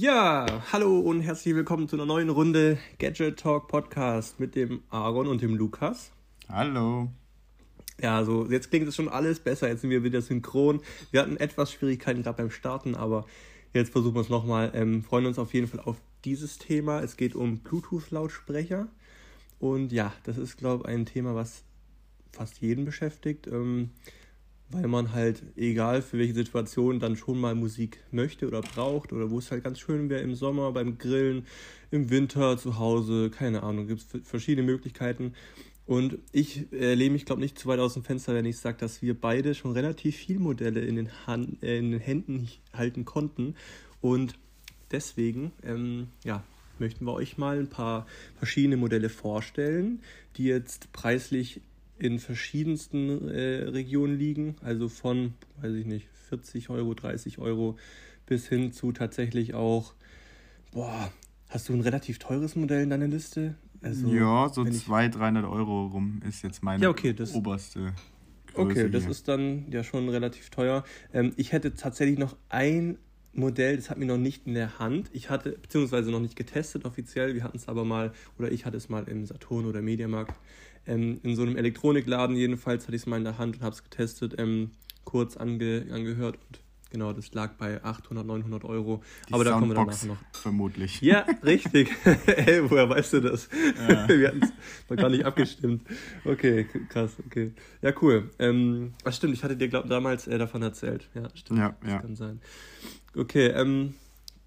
Ja, hallo und herzlich willkommen zu einer neuen Runde Gadget Talk Podcast mit dem Aaron und dem Lukas. Hallo. Ja, so jetzt klingt es schon alles besser. Jetzt sind wir wieder synchron. Wir hatten etwas Schwierigkeiten gerade beim Starten, aber jetzt versuchen wir es nochmal. Ähm, freuen uns auf jeden Fall auf dieses Thema. Es geht um Bluetooth-Lautsprecher. Und ja, das ist, glaube ich, ein Thema, was fast jeden beschäftigt. Ähm, weil man halt, egal für welche Situation, dann schon mal Musik möchte oder braucht oder wo es halt ganz schön wäre im Sommer, beim Grillen, im Winter, zu Hause, keine Ahnung, gibt es verschiedene Möglichkeiten. Und ich äh, lehne mich, glaube nicht zu weit aus dem Fenster, wenn ich sage, dass wir beide schon relativ viel Modelle in den, Hand, äh, in den Händen halten konnten. Und deswegen, ähm, ja, möchten wir euch mal ein paar verschiedene Modelle vorstellen, die jetzt preislich in verschiedensten äh, Regionen liegen, also von, weiß ich nicht, 40 Euro, 30 Euro bis hin zu tatsächlich auch, boah, hast du ein relativ teures Modell in deiner Liste? Also, ja, so 200, 300 Euro rum ist jetzt meine ja, okay, das, oberste. Größe okay, das hier. ist dann ja schon relativ teuer. Ähm, ich hätte tatsächlich noch ein Modell, das hat mir noch nicht in der Hand. Ich hatte, beziehungsweise noch nicht getestet offiziell. Wir hatten es aber mal, oder ich hatte es mal im Saturn oder Mediamarkt ähm, in so einem Elektronikladen jedenfalls hatte ich es mal in der Hand und habe es getestet, ähm, kurz ange, angehört und genau, das lag bei 800, 900 Euro. Die Aber da kommen wir danach noch. Vermutlich. Ja, richtig. Ey, woher weißt du das? Ja. wir hatten es noch gar nicht abgestimmt. Okay, krass, okay. Ja, cool. Ähm, ach stimmt, ich hatte dir glaub, damals äh, davon erzählt. Ja, stimmt. Ja, das ja. kann sein. Okay, ähm,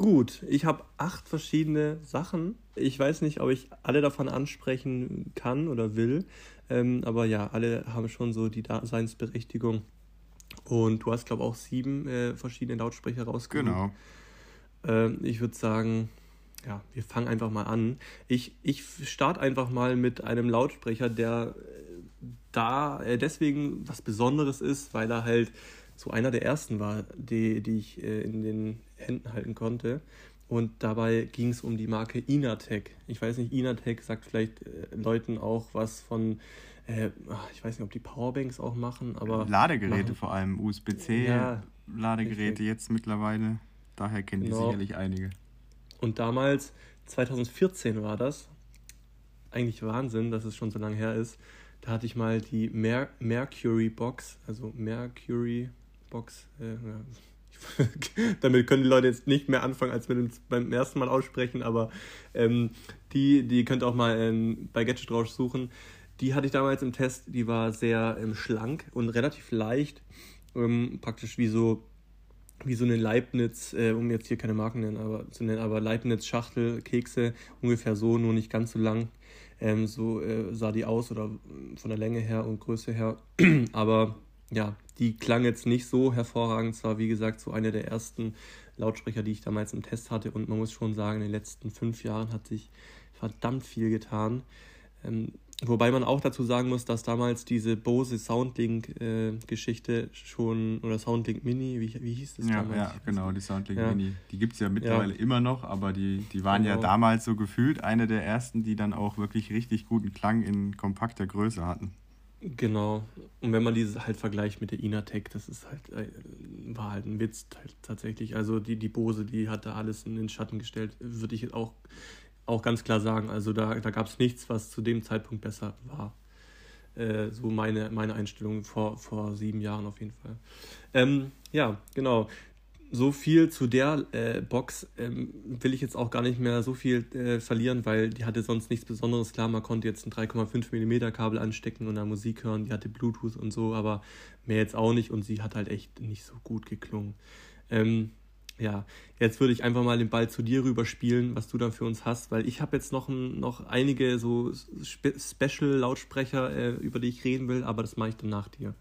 Gut, ich habe acht verschiedene Sachen. Ich weiß nicht, ob ich alle davon ansprechen kann oder will. Ähm, aber ja, alle haben schon so die Daseinsberechtigung. Und du hast, glaube ich, auch sieben äh, verschiedene Lautsprecher rausgesucht. Genau. Ähm, ich würde sagen, ja, wir fangen einfach mal an. Ich, ich starte einfach mal mit einem Lautsprecher, der äh, da äh, deswegen was Besonderes ist, weil er halt so einer der ersten war, die, die ich äh, in den Händen halten konnte. Und dabei ging es um die Marke Inatec. Ich weiß nicht, Inatec sagt vielleicht äh, Leuten auch was von, äh, ich weiß nicht, ob die Powerbanks auch machen, aber. Ladegeräte machen. vor allem, USB-C-Ladegeräte ja, jetzt mittlerweile. Daher kennen genau. die sicherlich einige. Und damals, 2014 war das, eigentlich Wahnsinn, dass es schon so lange her ist. Da hatte ich mal die Mer Mercury Box, also Mercury Box. Äh. Damit können die Leute jetzt nicht mehr anfangen, als wir dem beim ersten Mal aussprechen, aber ähm, die, die könnt ihr auch mal ähm, bei Gadget Rausch suchen. Die hatte ich damals im Test, die war sehr ähm, schlank und relativ leicht, ähm, praktisch wie so wie so eine Leibniz, äh, um jetzt hier keine Marken nennen, aber, zu nennen, aber Leibniz-Schachtel, Kekse, ungefähr so, nur nicht ganz so lang. Ähm, so äh, sah die aus oder von der Länge her und Größe her. aber ja, die klang jetzt nicht so hervorragend. Es war, wie gesagt, so einer der ersten Lautsprecher, die ich damals im Test hatte. Und man muss schon sagen, in den letzten fünf Jahren hat sich verdammt viel getan. Ähm, wobei man auch dazu sagen muss, dass damals diese Bose Soundlink-Geschichte äh, schon, oder Soundlink Mini, wie, wie hieß das ja, damals? Ja, genau, die Soundlink ja. Mini. Die gibt es ja mittlerweile ja. immer noch, aber die, die waren genau. ja damals so gefühlt eine der ersten, die dann auch wirklich richtig guten Klang in kompakter Größe hatten. Genau. Und wenn man diese halt vergleicht mit der Inatec, das ist halt, äh, war halt ein Witz halt tatsächlich. Also die, die Bose, die hat da alles in den Schatten gestellt, würde ich auch, auch ganz klar sagen. Also da, da gab es nichts, was zu dem Zeitpunkt besser war. Äh, so meine, meine Einstellung vor, vor sieben Jahren auf jeden Fall. Ähm, ja, genau so viel zu der äh, Box ähm, will ich jetzt auch gar nicht mehr so viel äh, verlieren, weil die hatte sonst nichts Besonderes. Klar, man konnte jetzt ein 3,5 mm Kabel anstecken und da Musik hören, die hatte Bluetooth und so, aber mehr jetzt auch nicht und sie hat halt echt nicht so gut geklungen. Ähm, ja, jetzt würde ich einfach mal den Ball zu dir rüberspielen, was du da für uns hast, weil ich habe jetzt noch, noch einige so Spe Special-Lautsprecher, äh, über die ich reden will, aber das mache ich dann nach dir.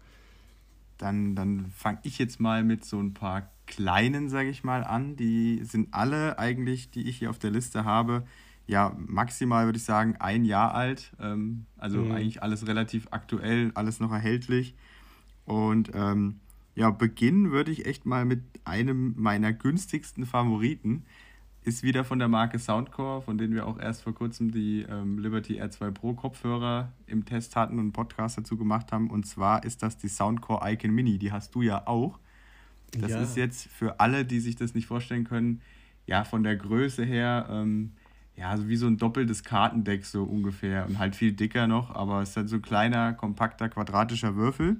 Dann, dann fange ich jetzt mal mit so ein paar kleinen, sage ich mal, an. Die sind alle eigentlich, die ich hier auf der Liste habe, ja, maximal würde ich sagen, ein Jahr alt. Ähm, also mhm. eigentlich alles relativ aktuell, alles noch erhältlich. Und ähm, ja, beginnen würde ich echt mal mit einem meiner günstigsten Favoriten. Ist wieder von der Marke Soundcore, von denen wir auch erst vor kurzem die ähm, Liberty R2 Pro Kopfhörer im Test hatten und einen Podcast dazu gemacht haben. Und zwar ist das die Soundcore Icon Mini. Die hast du ja auch. Das ja. ist jetzt für alle, die sich das nicht vorstellen können, ja, von der Größe her, ähm, ja, so wie so ein doppeltes Kartendeck so ungefähr und halt viel dicker noch, aber es ist halt so ein kleiner, kompakter, quadratischer Würfel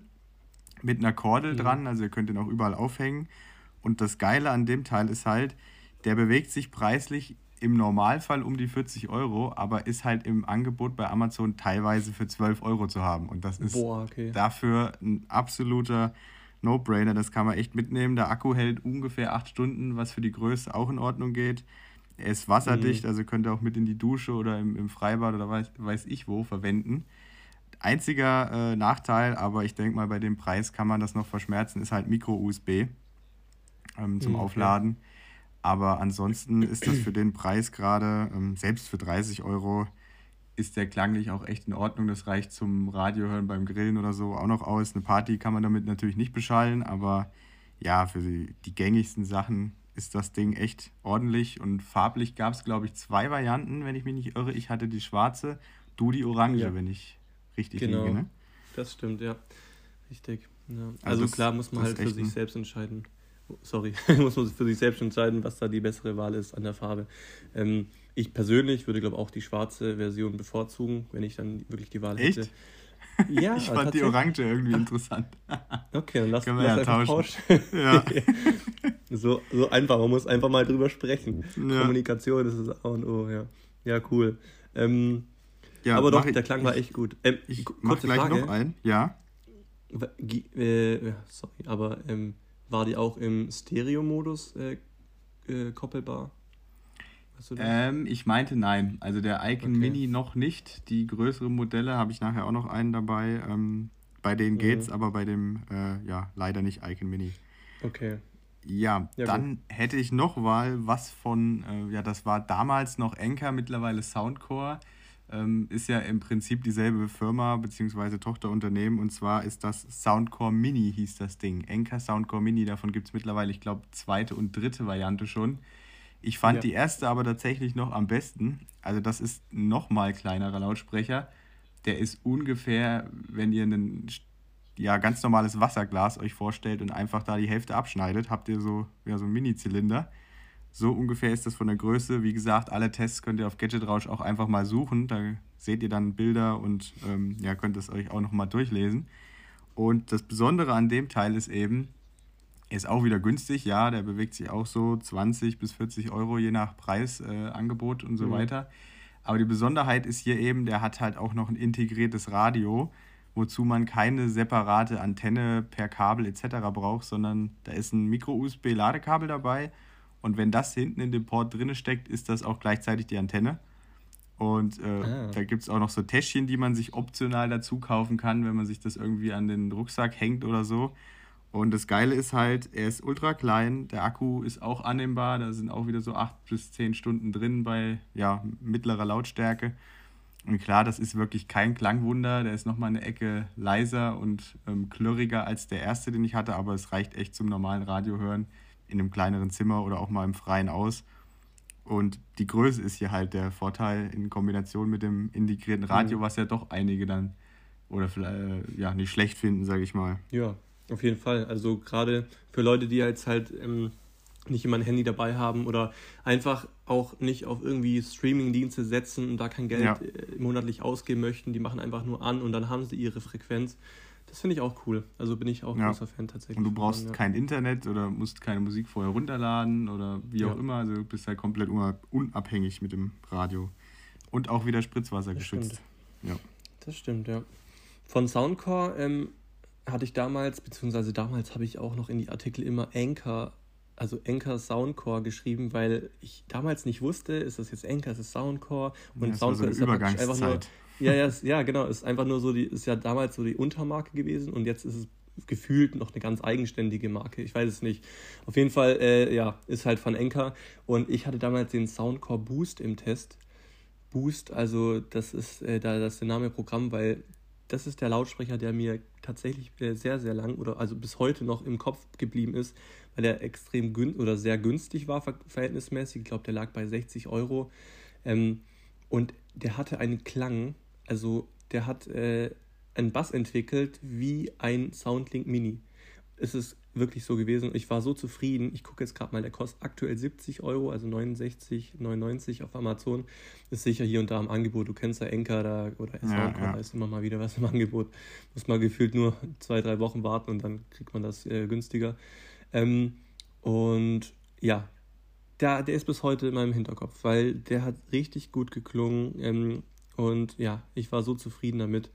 mit einer Kordel mhm. dran, also ihr könnt den auch überall aufhängen. Und das Geile an dem Teil ist halt, der bewegt sich preislich im Normalfall um die 40 Euro, aber ist halt im Angebot bei Amazon teilweise für 12 Euro zu haben. Und das ist Boah, okay. dafür ein absoluter No-Brainer. Das kann man echt mitnehmen. Der Akku hält ungefähr 8 Stunden, was für die Größe auch in Ordnung geht. Er ist wasserdicht, mhm. also könnt ihr auch mit in die Dusche oder im, im Freibad oder weiß, weiß ich wo verwenden. Einziger äh, Nachteil, aber ich denke mal, bei dem Preis kann man das noch verschmerzen, ist halt Micro-USB ähm, zum mhm, Aufladen. Aber ansonsten ist das für den Preis gerade, ähm, selbst für 30 Euro, ist der klanglich auch echt in Ordnung. Das reicht zum Radio hören beim Grillen oder so auch noch aus. Eine Party kann man damit natürlich nicht beschallen, aber ja, für die, die gängigsten Sachen ist das Ding echt ordentlich. Und farblich gab es, glaube ich, zwei Varianten, wenn ich mich nicht irre. Ich hatte die schwarze, du die orange, ja. wenn ich richtig genau. liege. Ne? Das stimmt, ja. Richtig. Ja. Also, also klar muss man halt für sich selbst entscheiden. Sorry, muss man für sich selbst entscheiden, was da die bessere Wahl ist an der Farbe. Ähm, ich persönlich würde, glaube auch die schwarze Version bevorzugen, wenn ich dann wirklich die Wahl Echt? hätte. Ja, ich fand die Orange irgendwie interessant. Okay, dann lass, uns ja tauschen. tauschen. Ja. so, so einfach, man muss einfach mal drüber sprechen. Ja. Kommunikation ist das A und O, ja. Ja, cool. Ähm, ja, aber doch, ich, der Klang war echt gut. Ähm, ich mach gleich Frage. noch ein, ja. Äh, sorry, aber ähm, war die auch im Stereo-Modus äh, äh, koppelbar? Ähm, ich meinte nein. Also der Icon okay. Mini noch nicht. Die größeren Modelle habe ich nachher auch noch einen dabei. Ähm, bei denen geht's, mhm. aber bei dem äh, ja leider nicht Icon Mini. Okay. Ja, ja dann gut. hätte ich noch mal was von, äh, ja, das war damals noch Enker, mittlerweile Soundcore ähm, ist ja im Prinzip dieselbe Firma bzw. Tochterunternehmen und zwar ist das Soundcore Mini, hieß das Ding. Enker Soundcore Mini, davon gibt es mittlerweile, ich glaube, zweite und dritte Variante schon. Ich fand ja. die erste aber tatsächlich noch am besten. Also das ist nochmal kleinerer Lautsprecher. Der ist ungefähr, wenn ihr ein ja, ganz normales Wasserglas euch vorstellt und einfach da die Hälfte abschneidet, habt ihr so, ja, so einen Mini-Zylinder. So ungefähr ist das von der Größe. Wie gesagt, alle Tests könnt ihr auf Gadget Rausch auch einfach mal suchen. Da seht ihr dann Bilder und ähm, ja, könnt es euch auch nochmal durchlesen. Und das Besondere an dem Teil ist eben, er ist auch wieder günstig, ja, der bewegt sich auch so 20 bis 40 Euro je nach Preisangebot äh, und so mhm. weiter. Aber die Besonderheit ist hier eben, der hat halt auch noch ein integriertes Radio, wozu man keine separate Antenne per Kabel etc. braucht, sondern da ist ein Micro-USB-Ladekabel dabei und wenn das hinten in dem Port drin steckt, ist das auch gleichzeitig die Antenne. Und äh, ah. da gibt es auch noch so Täschchen, die man sich optional dazu kaufen kann, wenn man sich das irgendwie an den Rucksack hängt oder so. Und das Geile ist halt, er ist ultra klein, der Akku ist auch annehmbar, da sind auch wieder so 8 bis 10 Stunden drin bei ja, mittlerer Lautstärke. Und klar, das ist wirklich kein Klangwunder, der ist nochmal eine Ecke leiser und ähm, klirriger als der erste, den ich hatte, aber es reicht echt zum normalen Radiohören in einem kleineren Zimmer oder auch mal im Freien aus. Und die Größe ist hier halt der Vorteil in Kombination mit dem integrierten Radio, mhm. was ja doch einige dann oder vielleicht äh, ja nicht schlecht finden, sage ich mal. Ja, auf jeden Fall. Also gerade für Leute, die jetzt halt ähm, nicht immer ein Handy dabei haben oder einfach auch nicht auf irgendwie Streaming-Dienste setzen und da kein Geld ja. äh, monatlich ausgeben möchten, die machen einfach nur an und dann haben sie ihre Frequenz. Das finde ich auch cool. Also bin ich auch ja. großer Fan tatsächlich. Und du brauchst ja. kein Internet oder musst keine Musik vorher runterladen oder wie auch immer. Also du bist halt komplett unabhängig mit dem Radio. Und auch wieder Spritzwasser das geschützt. Stimmt. Ja. Das stimmt, ja. Von Soundcore ähm, hatte ich damals, beziehungsweise damals habe ich auch noch in die Artikel immer Anchor, also Anchor Soundcore geschrieben, weil ich damals nicht wusste, ist das jetzt Anchor, ist es Soundcore und ja, Soundcore so ist einfach nur ja, ja, ja, genau. Ist einfach nur so, die ist ja damals so die Untermarke gewesen und jetzt ist es gefühlt noch eine ganz eigenständige Marke. Ich weiß es nicht. Auf jeden Fall, äh, ja, ist halt von Enker. Und ich hatte damals den Soundcore Boost im Test. Boost, also das ist äh, da das ist der Name Programm, weil das ist der Lautsprecher, der mir tatsächlich äh, sehr, sehr lang oder also bis heute noch im Kopf geblieben ist, weil er extrem gün oder sehr günstig war, verhältnismäßig. Ich glaube, der lag bei 60 Euro. Ähm, und der hatte einen Klang, also der hat äh, einen Bass entwickelt wie ein Soundlink Mini. ist es wirklich so gewesen. Ich war so zufrieden. Ich gucke jetzt gerade mal, der kostet aktuell 70 Euro, also 69, 99 auf Amazon. Ist sicher hier und da im Angebot. Du kennst ja Enker da oder ja, ja. da ist immer mal wieder was im Angebot. Muss mal gefühlt nur zwei, drei Wochen warten und dann kriegt man das äh, günstiger. Ähm, und ja, der, der ist bis heute in meinem Hinterkopf, weil der hat richtig gut geklungen. Ähm, und ja, ich war so zufrieden damit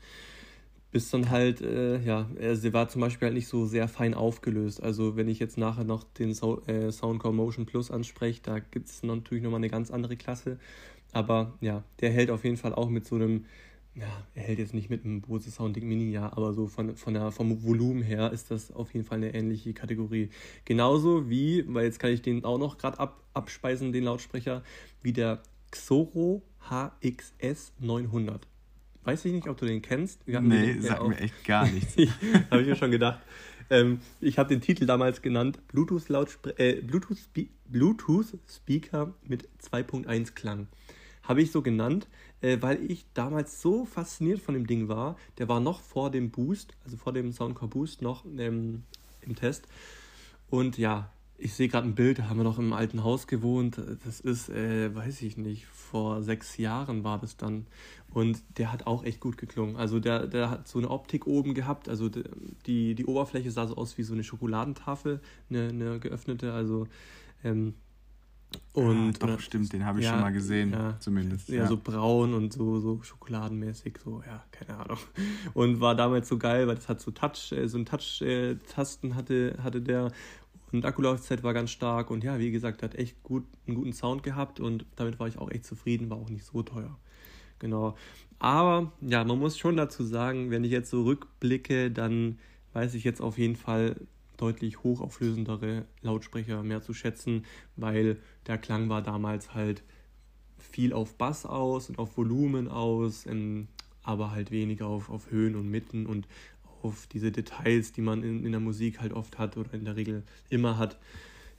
bis dann halt, äh, ja, sie war zum Beispiel halt nicht so sehr fein aufgelöst. Also wenn ich jetzt nachher noch den so äh, Soundcore Motion Plus anspreche, da gibt es natürlich nochmal eine ganz andere Klasse. Aber ja, der hält auf jeden Fall auch mit so einem, ja, er hält jetzt nicht mit einem Bose Sounding Mini, ja, aber so von, von der, vom Volumen her ist das auf jeden Fall eine ähnliche Kategorie. Genauso wie, weil jetzt kann ich den auch noch gerade ab, abspeisen, den Lautsprecher, wie der Xoro HXS 900. Weiß ich nicht, ob du den kennst. Wir nee, den, sagt mir echt gar nichts. habe ich mir schon gedacht. Ähm, ich habe den Titel damals genannt Bluetooth, äh, Bluetooth, Spe Bluetooth Speaker mit 2.1 Klang. Habe ich so genannt, äh, weil ich damals so fasziniert von dem Ding war. Der war noch vor dem Boost, also vor dem Soundcore Boost noch ähm, im Test. Und ja, ich sehe gerade ein Bild, da haben wir noch im alten Haus gewohnt. Das ist, äh, weiß ich nicht, vor sechs Jahren war das dann. Und der hat auch echt gut geklungen. Also der, der hat so eine Optik oben gehabt. Also die, die Oberfläche sah so aus wie so eine Schokoladentafel, eine, eine geöffnete. Also ähm, und ah, doch, stimmt, den habe ich ja, schon mal gesehen, ja, zumindest. Ja, ja, so braun und so, so schokoladenmäßig, so, ja, keine Ahnung. Und war damals so geil, weil das hat so Touch, äh, so ein Touch-Tasten hatte, hatte der und Akkulaufzeit war ganz stark und ja, wie gesagt, hat echt gut, einen guten Sound gehabt und damit war ich auch echt zufrieden, war auch nicht so teuer. Genau. Aber ja, man muss schon dazu sagen, wenn ich jetzt so rückblicke, dann weiß ich jetzt auf jeden Fall deutlich hochauflösendere Lautsprecher mehr zu schätzen, weil der Klang war damals halt viel auf Bass aus und auf Volumen aus, ähm, aber halt weniger auf, auf Höhen und Mitten und auf diese Details, die man in, in der Musik halt oft hat oder in der Regel immer hat,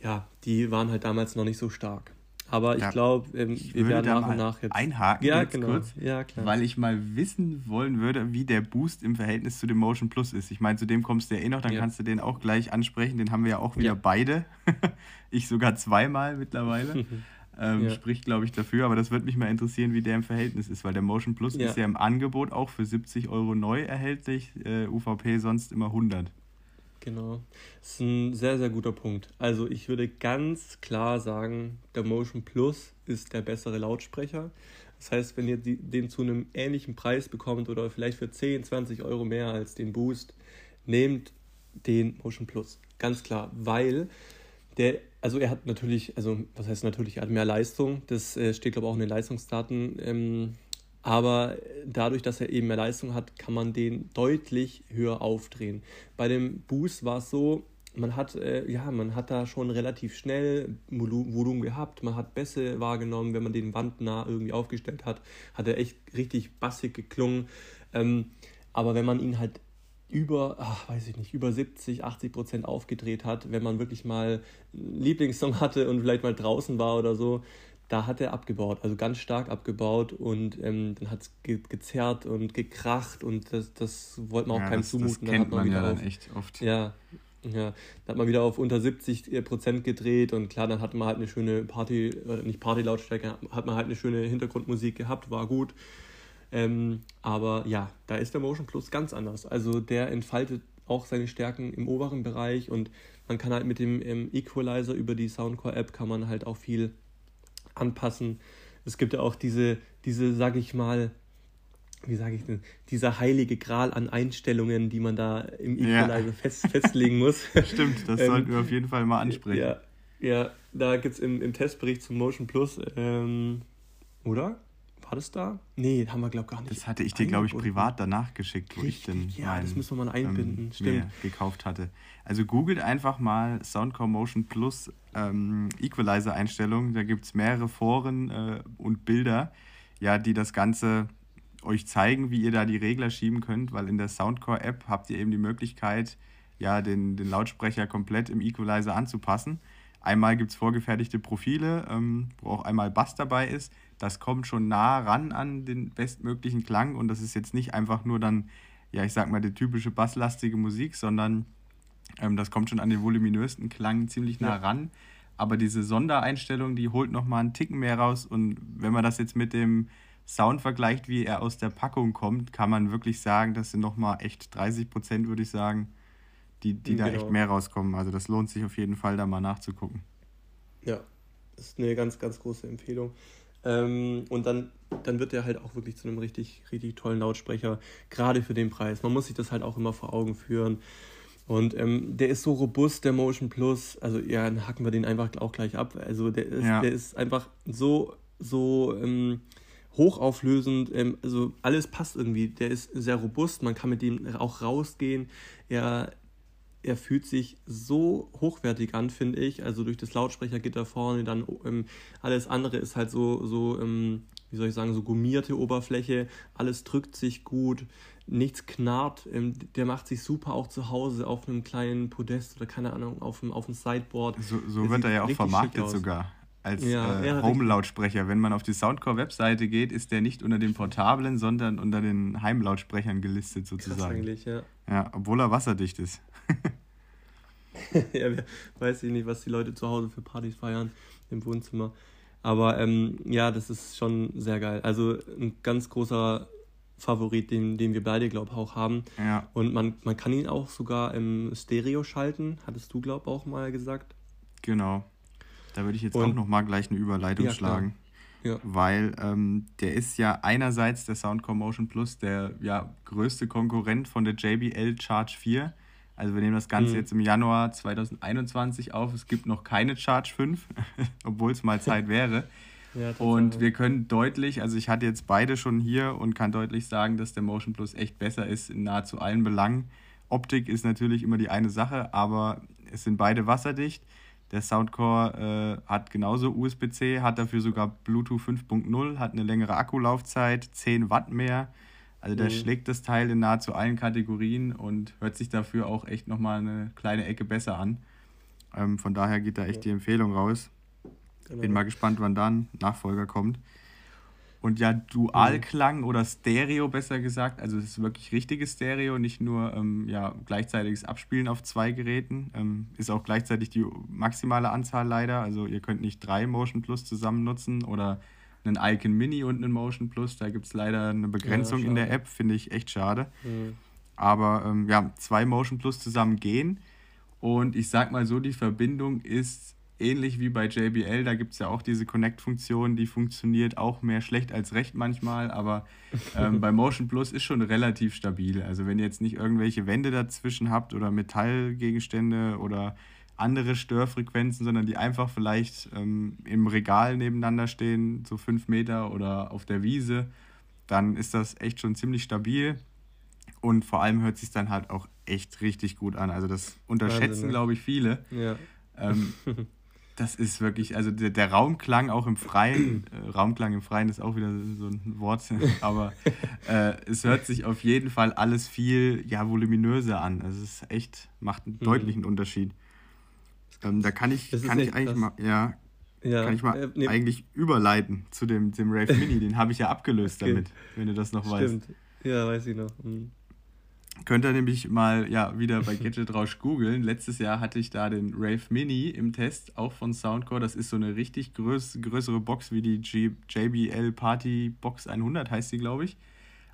ja, die waren halt damals noch nicht so stark. Aber ich ja, glaube, ähm, wir werden nach und nach jetzt. Einhaken ja, jetzt genau. kurz, ja, klar. weil ich mal wissen wollen würde, wie der Boost im Verhältnis zu dem Motion Plus ist. Ich meine, zu dem kommst du ja eh noch, dann kannst du den auch gleich ansprechen. Den haben wir ja auch wieder beide. ich sogar zweimal mittlerweile. ähm, ja. spricht, glaube ich, dafür. Aber das würde mich mal interessieren, wie der im Verhältnis ist, weil der Motion Plus ja. ist ja im Angebot auch für 70 Euro neu erhältlich, äh, UVP sonst immer 100. Genau. Das ist ein sehr, sehr guter Punkt. Also ich würde ganz klar sagen, der Motion Plus ist der bessere Lautsprecher. Das heißt, wenn ihr den zu einem ähnlichen Preis bekommt oder vielleicht für 10, 20 Euro mehr als den Boost, nehmt den Motion Plus. Ganz klar, weil der, also er hat natürlich, also was heißt natürlich, er hat mehr Leistung, das äh, steht glaube ich auch in den Leistungsdaten, ähm, aber dadurch, dass er eben mehr Leistung hat, kann man den deutlich höher aufdrehen. Bei dem Boost war es so, man hat, äh, ja, man hat da schon relativ schnell Volumen gehabt, man hat Bässe wahrgenommen, wenn man den wandnah irgendwie aufgestellt hat, hat er echt richtig bassig geklungen. Ähm, aber wenn man ihn halt über, ach, weiß ich nicht, über 70, 80 Prozent aufgedreht hat, wenn man wirklich mal einen Lieblingssong hatte und vielleicht mal draußen war oder so, da hat er abgebaut, also ganz stark abgebaut und ähm, dann hat es ge gezerrt und gekracht und das, das wollte man auch ja, keinem das, zumuten. Das kennt man, man ja auf, dann echt oft. Ja, ja, da hat man wieder auf unter 70 Prozent gedreht und klar, dann hat man halt eine schöne Party, äh, nicht Party-Lautstärke, hat man halt eine schöne Hintergrundmusik gehabt, war gut. Ähm, aber ja, da ist der Motion Plus ganz anders. Also der entfaltet auch seine Stärken im oberen Bereich und man kann halt mit dem ähm, Equalizer über die Soundcore-App kann man halt auch viel anpassen. Es gibt ja auch diese, diese, sag ich mal, wie sage ich denn, dieser heilige Gral an Einstellungen, die man da im Equalizer ja. fest, festlegen muss. Stimmt, das ähm, sollten wir auf jeden Fall mal ansprechen. Ja, ja da gibt es im, im Testbericht zum Motion Plus, ähm, oder? War das da? Nee, haben wir, glaube ich, gar nicht. Das hatte ich dir, glaube ich, privat danach geschickt, wo Richtig, ich den ja, mein, das müssen wir mal einbinden. Ähm, Stimmt. gekauft hatte. Also googelt einfach mal Soundcore Motion Plus ähm, Equalizer-Einstellungen. Da gibt es mehrere Foren äh, und Bilder, ja, die das Ganze euch zeigen, wie ihr da die Regler schieben könnt, weil in der Soundcore-App habt ihr eben die Möglichkeit, ja, den, den Lautsprecher komplett im Equalizer anzupassen. Einmal gibt es vorgefertigte Profile, ähm, wo auch einmal Bass dabei ist das kommt schon nah ran an den bestmöglichen Klang und das ist jetzt nicht einfach nur dann, ja, ich sag mal, die typische basslastige Musik, sondern Ähm, das kommt schon an den voluminösen Klang ziemlich nah ja. ran. Aber diese Sondereinstellung, die holt nochmal einen Ticken mehr raus. Und wenn man das jetzt mit dem Sound vergleicht, wie er aus der Packung kommt, kann man wirklich sagen, das sind nochmal echt 30 Prozent, würde ich sagen, die, die genau. da echt genau. mehr rauskommen. Also das lohnt sich auf jeden Fall, da mal nachzugucken. Ja, das ist eine ganz, ganz große Empfehlung. Ähm, und dann, dann wird er halt auch wirklich zu einem richtig, richtig tollen Lautsprecher, gerade für den Preis. Man muss sich das halt auch immer vor Augen führen. Und ähm, der ist so robust, der Motion Plus. Also ja, dann hacken wir den einfach auch gleich ab. Also der ist, ja. der ist einfach so, so ähm, hochauflösend. Ähm, also alles passt irgendwie. Der ist sehr robust. Man kann mit dem auch rausgehen. Er, er fühlt sich so hochwertig an, finde ich. Also durch das Lautsprechergitter vorne, dann ähm, alles andere ist halt so, so ähm, wie soll ich sagen, so gummierte Oberfläche. Alles drückt sich gut nichts knarrt. Ähm, der macht sich super auch zu Hause auf einem kleinen Podest oder keine Ahnung, auf dem, auf dem Sideboard. So, so wird er ja auch vermarktet sogar. Als ja, äh, Home-Lautsprecher. Wenn man auf die Soundcore-Webseite geht, ist der nicht unter den portablen, sondern unter den Heimlautsprechern gelistet sozusagen. Ja. Ja, obwohl er wasserdicht ist. ja, weiß ich nicht, was die Leute zu Hause für Partys feiern im Wohnzimmer. Aber ähm, ja, das ist schon sehr geil. Also ein ganz großer Favorit, den, den wir beide, glaube ich, auch haben. Ja. Und man, man kann ihn auch sogar im Stereo schalten, hattest du, glaube ich, auch mal gesagt. Genau. Da würde ich jetzt Und, auch noch mal gleich eine Überleitung ja, schlagen. Ja. Weil ähm, der ist ja einerseits der Soundcore Motion Plus der ja, größte Konkurrent von der JBL Charge 4. Also wir nehmen das Ganze mhm. jetzt im Januar 2021 auf. Es gibt noch keine Charge 5, obwohl es mal Zeit wäre. Ja, und wir können deutlich, also ich hatte jetzt beide schon hier und kann deutlich sagen, dass der Motion Plus echt besser ist in nahezu allen Belangen. Optik ist natürlich immer die eine Sache, aber es sind beide wasserdicht. Der Soundcore äh, hat genauso USB-C, hat dafür sogar Bluetooth 5.0, hat eine längere Akkulaufzeit, 10 Watt mehr. Also der mhm. schlägt das Teil in nahezu allen Kategorien und hört sich dafür auch echt nochmal eine kleine Ecke besser an. Ähm, von daher geht da echt ja. die Empfehlung raus. Genau. Bin mal gespannt, wann dann Nachfolger kommt. Und ja, Dualklang oder Stereo besser gesagt, also es ist wirklich richtiges Stereo, nicht nur ähm, ja, gleichzeitiges Abspielen auf zwei Geräten, ähm, ist auch gleichzeitig die maximale Anzahl leider. Also ihr könnt nicht drei Motion Plus zusammen nutzen oder einen Icon Mini und einen Motion Plus. Da gibt es leider eine Begrenzung ja, in der App, finde ich echt schade. Mhm. Aber ähm, ja, zwei Motion Plus zusammen gehen. Und ich sag mal so, die Verbindung ist ähnlich wie bei JBL, da gibt es ja auch diese Connect-Funktion, die funktioniert auch mehr schlecht als recht manchmal, aber ähm, bei Motion Plus ist schon relativ stabil. Also wenn ihr jetzt nicht irgendwelche Wände dazwischen habt oder Metallgegenstände oder andere Störfrequenzen, sondern die einfach vielleicht ähm, im Regal nebeneinander stehen, so fünf Meter oder auf der Wiese, dann ist das echt schon ziemlich stabil. Und vor allem hört sich dann halt auch echt richtig gut an. Also das unterschätzen, glaube ich, viele. Ja. Ähm, Das ist wirklich, also der, der Raumklang auch im Freien, äh, Raumklang im Freien ist auch wieder so ein Wort, aber äh, es hört sich auf jeden Fall alles viel ja, voluminöser an. Also es ist echt, macht einen mhm. deutlichen Unterschied. Ähm, da kann ich, kann ich eigentlich krass. mal, ja, ja, kann ich mal äh, nee. eigentlich überleiten zu dem, dem Rave Mini, den habe ich ja abgelöst okay. damit, wenn du das noch Stimmt. weißt. Ja, weiß ich noch. Mhm. Könnt ihr nämlich mal ja, wieder bei Gadget Rausch googeln. Letztes Jahr hatte ich da den Rave Mini im Test, auch von Soundcore. Das ist so eine richtig größ größere Box wie die G JBL Party Box 100, heißt die, glaube ich.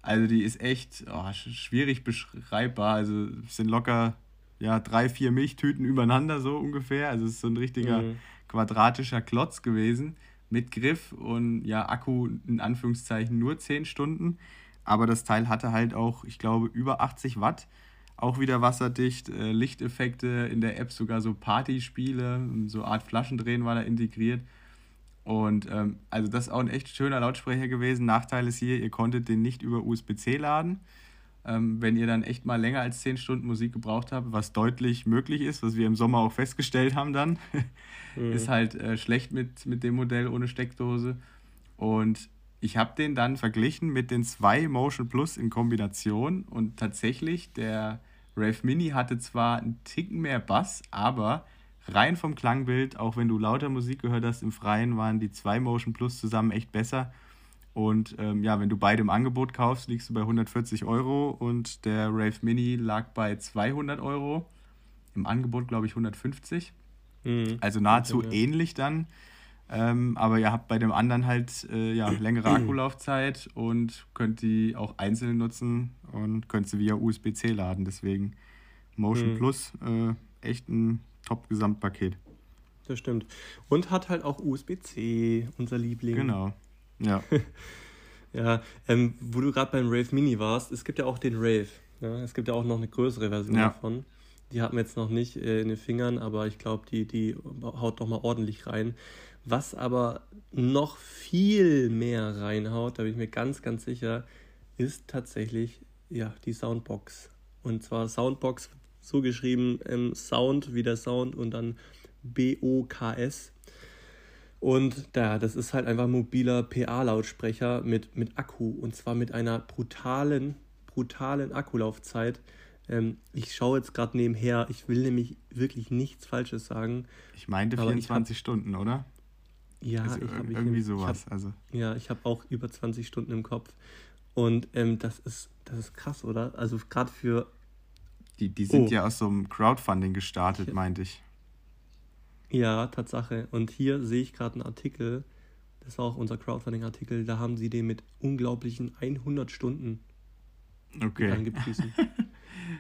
Also die ist echt oh, schwierig beschreibbar. Also es sind locker ja, drei, vier Milchtüten übereinander so ungefähr. Also es ist so ein richtiger mhm. quadratischer Klotz gewesen mit Griff und ja, Akku in Anführungszeichen nur 10 Stunden. Aber das Teil hatte halt auch, ich glaube, über 80 Watt. Auch wieder wasserdicht, äh, Lichteffekte in der App, sogar so Partyspiele, so Art Flaschendrehen war da integriert. Und ähm, also das ist auch ein echt schöner Lautsprecher gewesen. Nachteil ist hier, ihr konntet den nicht über USB-C laden. Ähm, wenn ihr dann echt mal länger als 10 Stunden Musik gebraucht habt, was deutlich möglich ist, was wir im Sommer auch festgestellt haben dann, mhm. ist halt äh, schlecht mit, mit dem Modell ohne Steckdose. Und ich habe den dann verglichen mit den zwei Motion Plus in Kombination und tatsächlich, der Rave Mini hatte zwar einen Ticken mehr Bass, aber rein vom Klangbild, auch wenn du lauter Musik gehört hast im Freien, waren die zwei Motion Plus zusammen echt besser. Und ähm, ja, wenn du beide im Angebot kaufst, liegst du bei 140 Euro und der Rave Mini lag bei 200 Euro. im Angebot, glaube ich, 150. Mhm. Also nahezu ja. ähnlich dann. Ähm, aber ihr habt bei dem anderen halt äh, ja, längere Akkulaufzeit und könnt die auch einzeln nutzen und könnt sie via USB-C laden. Deswegen Motion mhm. Plus äh, echt ein Top-Gesamtpaket. Das stimmt. Und hat halt auch USB-C, unser Liebling. Genau. Ja. ja, ähm, wo du gerade beim Rave Mini warst, es gibt ja auch den Rave. Ja? Es gibt ja auch noch eine größere Version ja. davon. Die hatten wir jetzt noch nicht äh, in den Fingern, aber ich glaube, die, die haut doch mal ordentlich rein. Was aber noch viel mehr reinhaut, da bin ich mir ganz, ganz sicher, ist tatsächlich ja, die Soundbox. Und zwar Soundbox so geschrieben, ähm, Sound wie der Sound und dann B-O-K-S. Und da, das ist halt einfach ein mobiler PA-Lautsprecher mit, mit Akku und zwar mit einer brutalen, brutalen Akkulaufzeit. Ähm, ich schaue jetzt gerade nebenher, ich will nämlich wirklich nichts Falsches sagen. Ich meinte 24 ich hab, Stunden, oder? Ja, also ich habe irgendwie ich, sowas. Ich hab, also. Ja, ich habe auch über 20 Stunden im Kopf. Und ähm, das ist das ist krass, oder? Also gerade für. Die, die sind oh. ja aus so einem Crowdfunding gestartet, ich, meinte ich. Ja, Tatsache. Und hier sehe ich gerade einen Artikel, das war auch unser Crowdfunding-Artikel, da haben sie den mit unglaublichen 100 Stunden okay. angepriesen.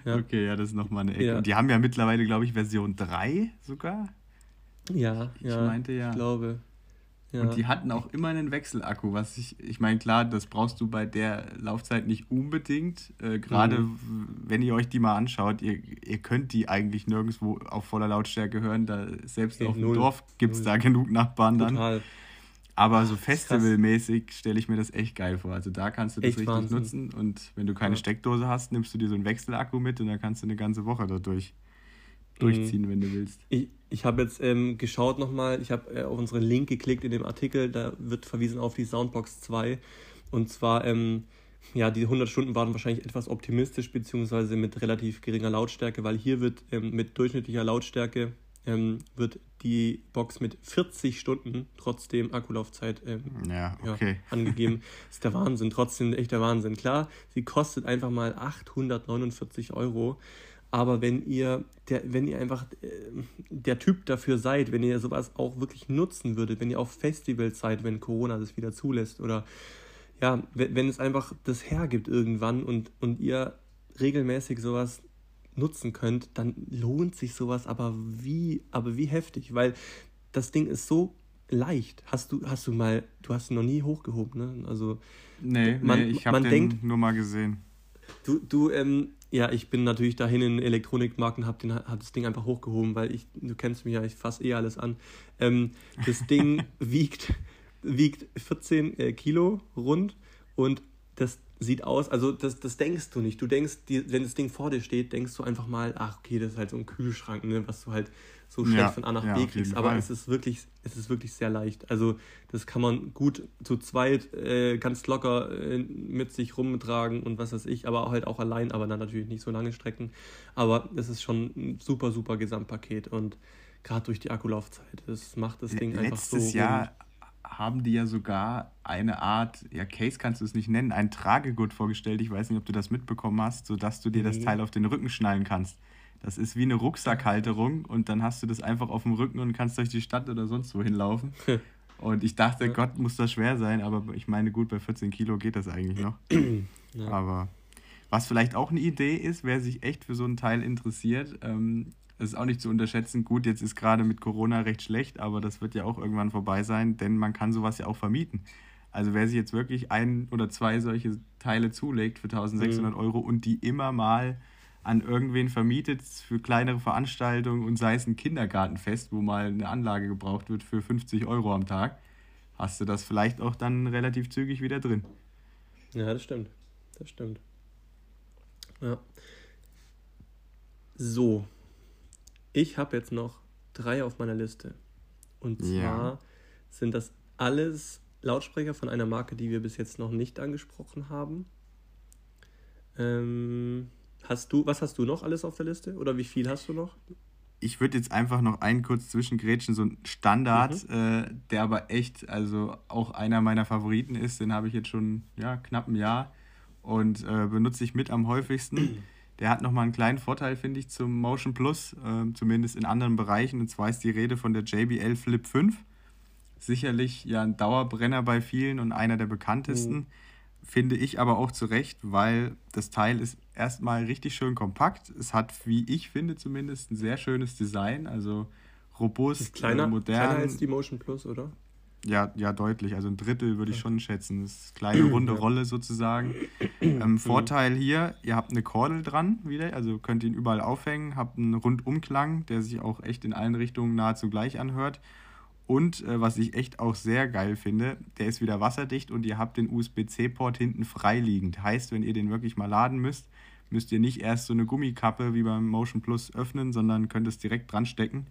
ja. Okay, ja, das ist nochmal eine Ecke. Ja. Und die haben ja mittlerweile, glaube ich, Version 3 sogar. Ja, ich ja, meinte ja. Ich glaube. Ja. Und die hatten auch immer einen Wechselakku, was ich, ich meine, klar, das brauchst du bei der Laufzeit nicht unbedingt. Äh, Gerade mhm. wenn ihr euch die mal anschaut, ihr, ihr könnt die eigentlich nirgendwo auf voller Lautstärke hören. Da, selbst okay, auf dem Dorf gibt es da genug Nachbarn dann. Aber so festivalmäßig stelle ich mir das echt geil vor. Also da kannst du das echt richtig Wahnsinn. nutzen und wenn du keine ja. Steckdose hast, nimmst du dir so einen Wechselakku mit und dann kannst du eine ganze Woche dadurch durchziehen, mhm. wenn du willst. Ich, ich habe jetzt ähm, geschaut nochmal, ich habe äh, auf unseren Link geklickt in dem Artikel, da wird verwiesen auf die Soundbox 2. Und zwar, ähm, ja, die 100 Stunden waren wahrscheinlich etwas optimistisch, beziehungsweise mit relativ geringer Lautstärke, weil hier wird ähm, mit durchschnittlicher Lautstärke ähm, wird die Box mit 40 Stunden trotzdem Akkulaufzeit ähm, ja, okay. ja, angegeben. Das ist der Wahnsinn, trotzdem echt der Wahnsinn. Klar, sie kostet einfach mal 849 Euro. Aber wenn ihr, der, wenn ihr einfach äh, der Typ dafür seid, wenn ihr sowas auch wirklich nutzen würdet, wenn ihr auf Festivals seid, wenn Corona das wieder zulässt oder ja, wenn, wenn es einfach das hergibt irgendwann und, und ihr regelmäßig sowas nutzen könnt, dann lohnt sich sowas aber wie, aber wie heftig, weil das Ding ist so leicht. Hast du, hast du mal, du hast noch nie hochgehoben, ne? Also nee, man, nee ich habe den denkt, nur mal gesehen. Du, du, ähm, ja, ich bin natürlich dahin in Elektronikmarkt und habe hab das Ding einfach hochgehoben, weil ich, du kennst mich ja, ich fasse eh alles an. Ähm, das Ding wiegt, wiegt 14 äh, Kilo rund und das sieht aus, also das, das denkst du nicht. Du denkst, die, wenn das Ding vor dir steht, denkst du einfach mal, ach okay, das ist halt so ein Kühlschrank, ne, was du halt so schlecht ja, von A nach ja, B kriegst. Aber es ist wirklich, es ist wirklich sehr leicht. Also das kann man gut zu zweit äh, ganz locker äh, mit sich rumtragen und was weiß ich, aber halt auch allein, aber dann natürlich nicht so lange Strecken. Aber es ist schon ein super, super Gesamtpaket und gerade durch die Akkulaufzeit, das macht das Ding Letztes einfach so. Jahr haben die ja sogar eine Art, ja, Case kannst du es nicht nennen, ein Tragegurt vorgestellt. Ich weiß nicht, ob du das mitbekommen hast, sodass du dir mhm. das Teil auf den Rücken schnallen kannst. Das ist wie eine Rucksackhalterung und dann hast du das einfach auf dem Rücken und kannst durch die Stadt oder sonst wohin laufen. und ich dachte, ja. Gott, muss das schwer sein, aber ich meine, gut, bei 14 Kilo geht das eigentlich noch. Ja. Aber was vielleicht auch eine Idee ist, wer sich echt für so ein Teil interessiert, ähm, das ist auch nicht zu unterschätzen. Gut, jetzt ist gerade mit Corona recht schlecht, aber das wird ja auch irgendwann vorbei sein, denn man kann sowas ja auch vermieten. Also wer sich jetzt wirklich ein oder zwei solche Teile zulegt für 1600 mhm. Euro und die immer mal an irgendwen vermietet für kleinere Veranstaltungen und sei es ein Kindergartenfest, wo mal eine Anlage gebraucht wird für 50 Euro am Tag, hast du das vielleicht auch dann relativ zügig wieder drin. Ja, das stimmt. Das stimmt. Ja. So. Ich habe jetzt noch drei auf meiner Liste. Und zwar ja. sind das alles Lautsprecher von einer Marke, die wir bis jetzt noch nicht angesprochen haben. Ähm, Hast du, was hast du noch alles auf der Liste? Oder wie viel hast du noch? Ich würde jetzt einfach noch einen kurz zwischengrätschen, so ein Standard, mhm. äh, der aber echt, also auch einer meiner Favoriten ist, den habe ich jetzt schon ja, knapp ein Jahr und äh, benutze ich mit am häufigsten. Der hat nochmal einen kleinen Vorteil, finde ich, zum Motion Plus, äh, zumindest in anderen Bereichen. Und zwar ist die Rede von der JBL Flip 5. Sicherlich ja ein Dauerbrenner bei vielen und einer der bekanntesten. Mhm. Finde ich aber auch zu Recht, weil das Teil ist erstmal richtig schön kompakt. Es hat, wie ich finde, zumindest ein sehr schönes Design. Also robust, ist kleiner, modern. Kleiner als die Motion Plus, oder? Ja, ja, deutlich. Also ein Drittel würde ich schon schätzen. Das ist eine kleine runde Rolle sozusagen. Ähm, mhm. Vorteil hier, ihr habt eine Kordel dran wieder, also könnt ihn überall aufhängen, habt einen Rundumklang, der sich auch echt in allen Richtungen nahezu gleich anhört. Und äh, was ich echt auch sehr geil finde, der ist wieder wasserdicht und ihr habt den USB-C-Port hinten freiliegend. Heißt, wenn ihr den wirklich mal laden müsst, müsst ihr nicht erst so eine Gummikappe wie beim Motion Plus öffnen, sondern könnt es direkt dran stecken.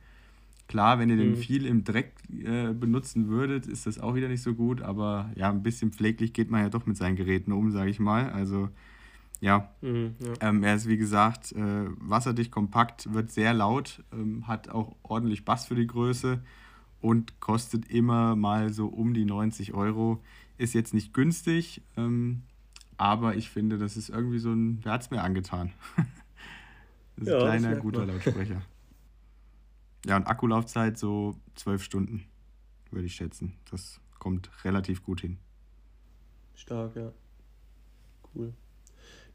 Klar, wenn ihr den mhm. viel im Dreck äh, benutzen würdet, ist das auch wieder nicht so gut, aber ja, ein bisschen pfleglich geht man ja doch mit seinen Geräten um, sage ich mal. Also ja, mhm, ja. Ähm, er ist wie gesagt äh, wasserdicht, kompakt, wird sehr laut, ähm, hat auch ordentlich Bass für die Größe und kostet immer mal so um die 90 Euro. Ist jetzt nicht günstig, ähm, aber ich finde, das ist irgendwie so ein, wer hat es mir angetan? das ist ja, ein kleiner, guter Lautsprecher. Ja, und Akkulaufzeit so zwölf Stunden, würde ich schätzen. Das kommt relativ gut hin. Stark, ja. Cool.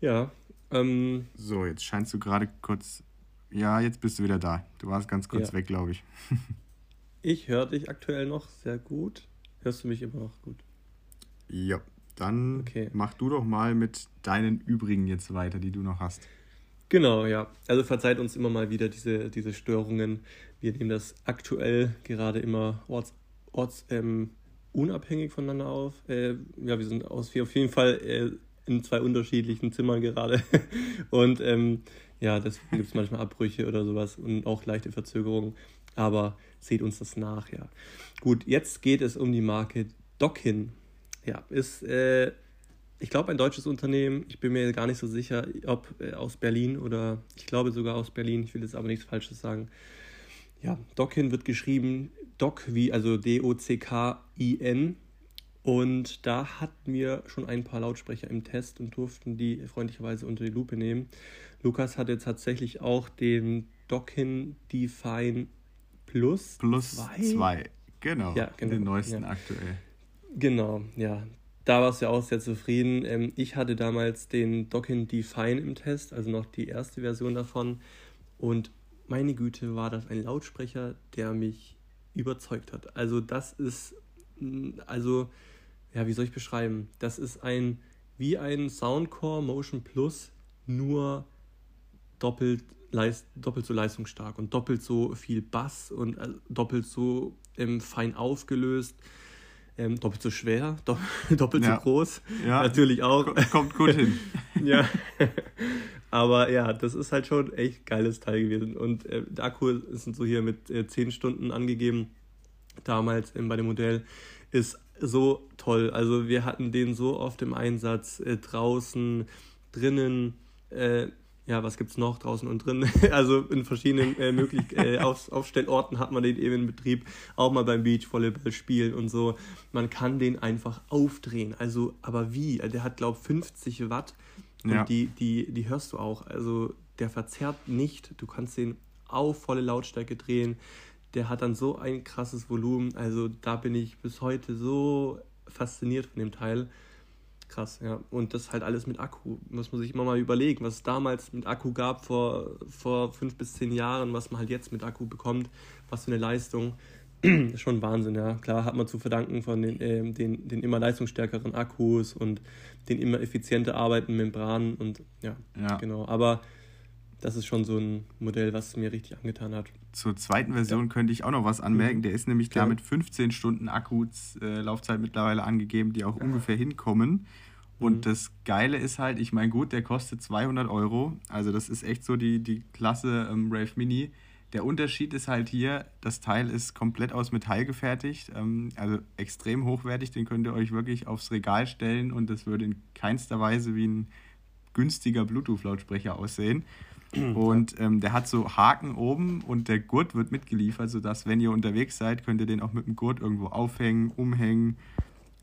Ja. Ähm, so, jetzt scheinst du gerade kurz. Ja, jetzt bist du wieder da. Du warst ganz kurz ja. weg, glaube ich. ich höre dich aktuell noch sehr gut. Hörst du mich immer noch gut? Ja, dann okay. mach du doch mal mit deinen übrigen jetzt weiter, die du noch hast. Genau, ja. Also verzeiht uns immer mal wieder diese, diese Störungen. Wir nehmen das aktuell gerade immer orts, orts ähm, unabhängig voneinander auf. Äh, ja, wir sind aus, auf jeden Fall äh, in zwei unterschiedlichen Zimmern gerade. und ähm, ja, deswegen gibt es manchmal Abbrüche oder sowas und auch leichte Verzögerungen. Aber seht uns das nach, ja. Gut, jetzt geht es um die Marke Dockin. Ja, ist, äh, ich glaube, ein deutsches Unternehmen. Ich bin mir gar nicht so sicher, ob äh, aus Berlin oder ich glaube sogar aus Berlin. Ich will jetzt aber nichts Falsches sagen. Ja, Dockin wird geschrieben Doc wie, also D-O-C-K-I-N. Und da hatten wir schon ein paar Lautsprecher im Test und durften die freundlicherweise unter die Lupe nehmen. Lukas hat jetzt tatsächlich auch den Dockin Define Plus. Plus 2, genau. Ja, genau. Den neuesten ja. aktuell. Genau, ja. Da warst du ja auch sehr zufrieden. Ähm, ich hatte damals den Dockin Define im Test, also noch die erste Version davon. Und meine Güte, war das ein Lautsprecher, der mich überzeugt hat. Also das ist, mm, also, ja, wie soll ich beschreiben? Das ist ein, wie ein Soundcore Motion Plus, nur doppelt, leist, doppelt so leistungsstark und doppelt so viel Bass und äh, doppelt so ähm, fein aufgelöst. Ähm, doppelt so schwer, doppelt ja. so groß. Ja. Natürlich auch. Kommt gut hin. ja. Aber ja, das ist halt schon echt geiles Teil gewesen. Und äh, der Akku ist so hier mit äh, 10 Stunden angegeben. Damals äh, bei dem Modell ist so toll. Also wir hatten den so oft im Einsatz, äh, draußen, drinnen, äh, ja, was gibt's noch draußen und drin? also in verschiedenen äh, möglich äh, Auf, Aufstellorten hat man den eben in Betrieb, auch mal beim Beachvolleyball spielen und so. Man kann den einfach aufdrehen. Also, aber wie? Der hat, glaube ich, 50 Watt und ja. die, die, die hörst du auch. Also der verzerrt nicht. Du kannst den auf volle Lautstärke drehen. Der hat dann so ein krasses Volumen. Also da bin ich bis heute so fasziniert von dem Teil. Krass, ja. Und das halt alles mit Akku. Muss man sich immer mal überlegen, was es damals mit Akku gab vor, vor fünf bis zehn Jahren, was man halt jetzt mit Akku bekommt, was für eine Leistung. schon Wahnsinn, ja. Klar hat man zu verdanken von den, äh, den, den immer leistungsstärkeren Akkus und den immer effizienter arbeitenden Membranen und ja, ja, genau. Aber das ist schon so ein Modell, was mir richtig angetan hat. Zur zweiten Version ja. könnte ich auch noch was anmerken. Der ist nämlich klar mit 15 Stunden Akkulaufzeit äh, mittlerweile angegeben, die auch ja. ungefähr hinkommen. Und mhm. das Geile ist halt, ich meine, gut, der kostet 200 Euro. Also das ist echt so die, die Klasse ähm, Rave Mini. Der Unterschied ist halt hier, das Teil ist komplett aus Metall gefertigt, ähm, also extrem hochwertig. Den könnt ihr euch wirklich aufs Regal stellen und das würde in keinster Weise wie ein günstiger Bluetooth-Lautsprecher aussehen. Und ähm, der hat so Haken oben und der Gurt wird mitgeliefert, sodass, wenn ihr unterwegs seid, könnt ihr den auch mit dem Gurt irgendwo aufhängen, umhängen.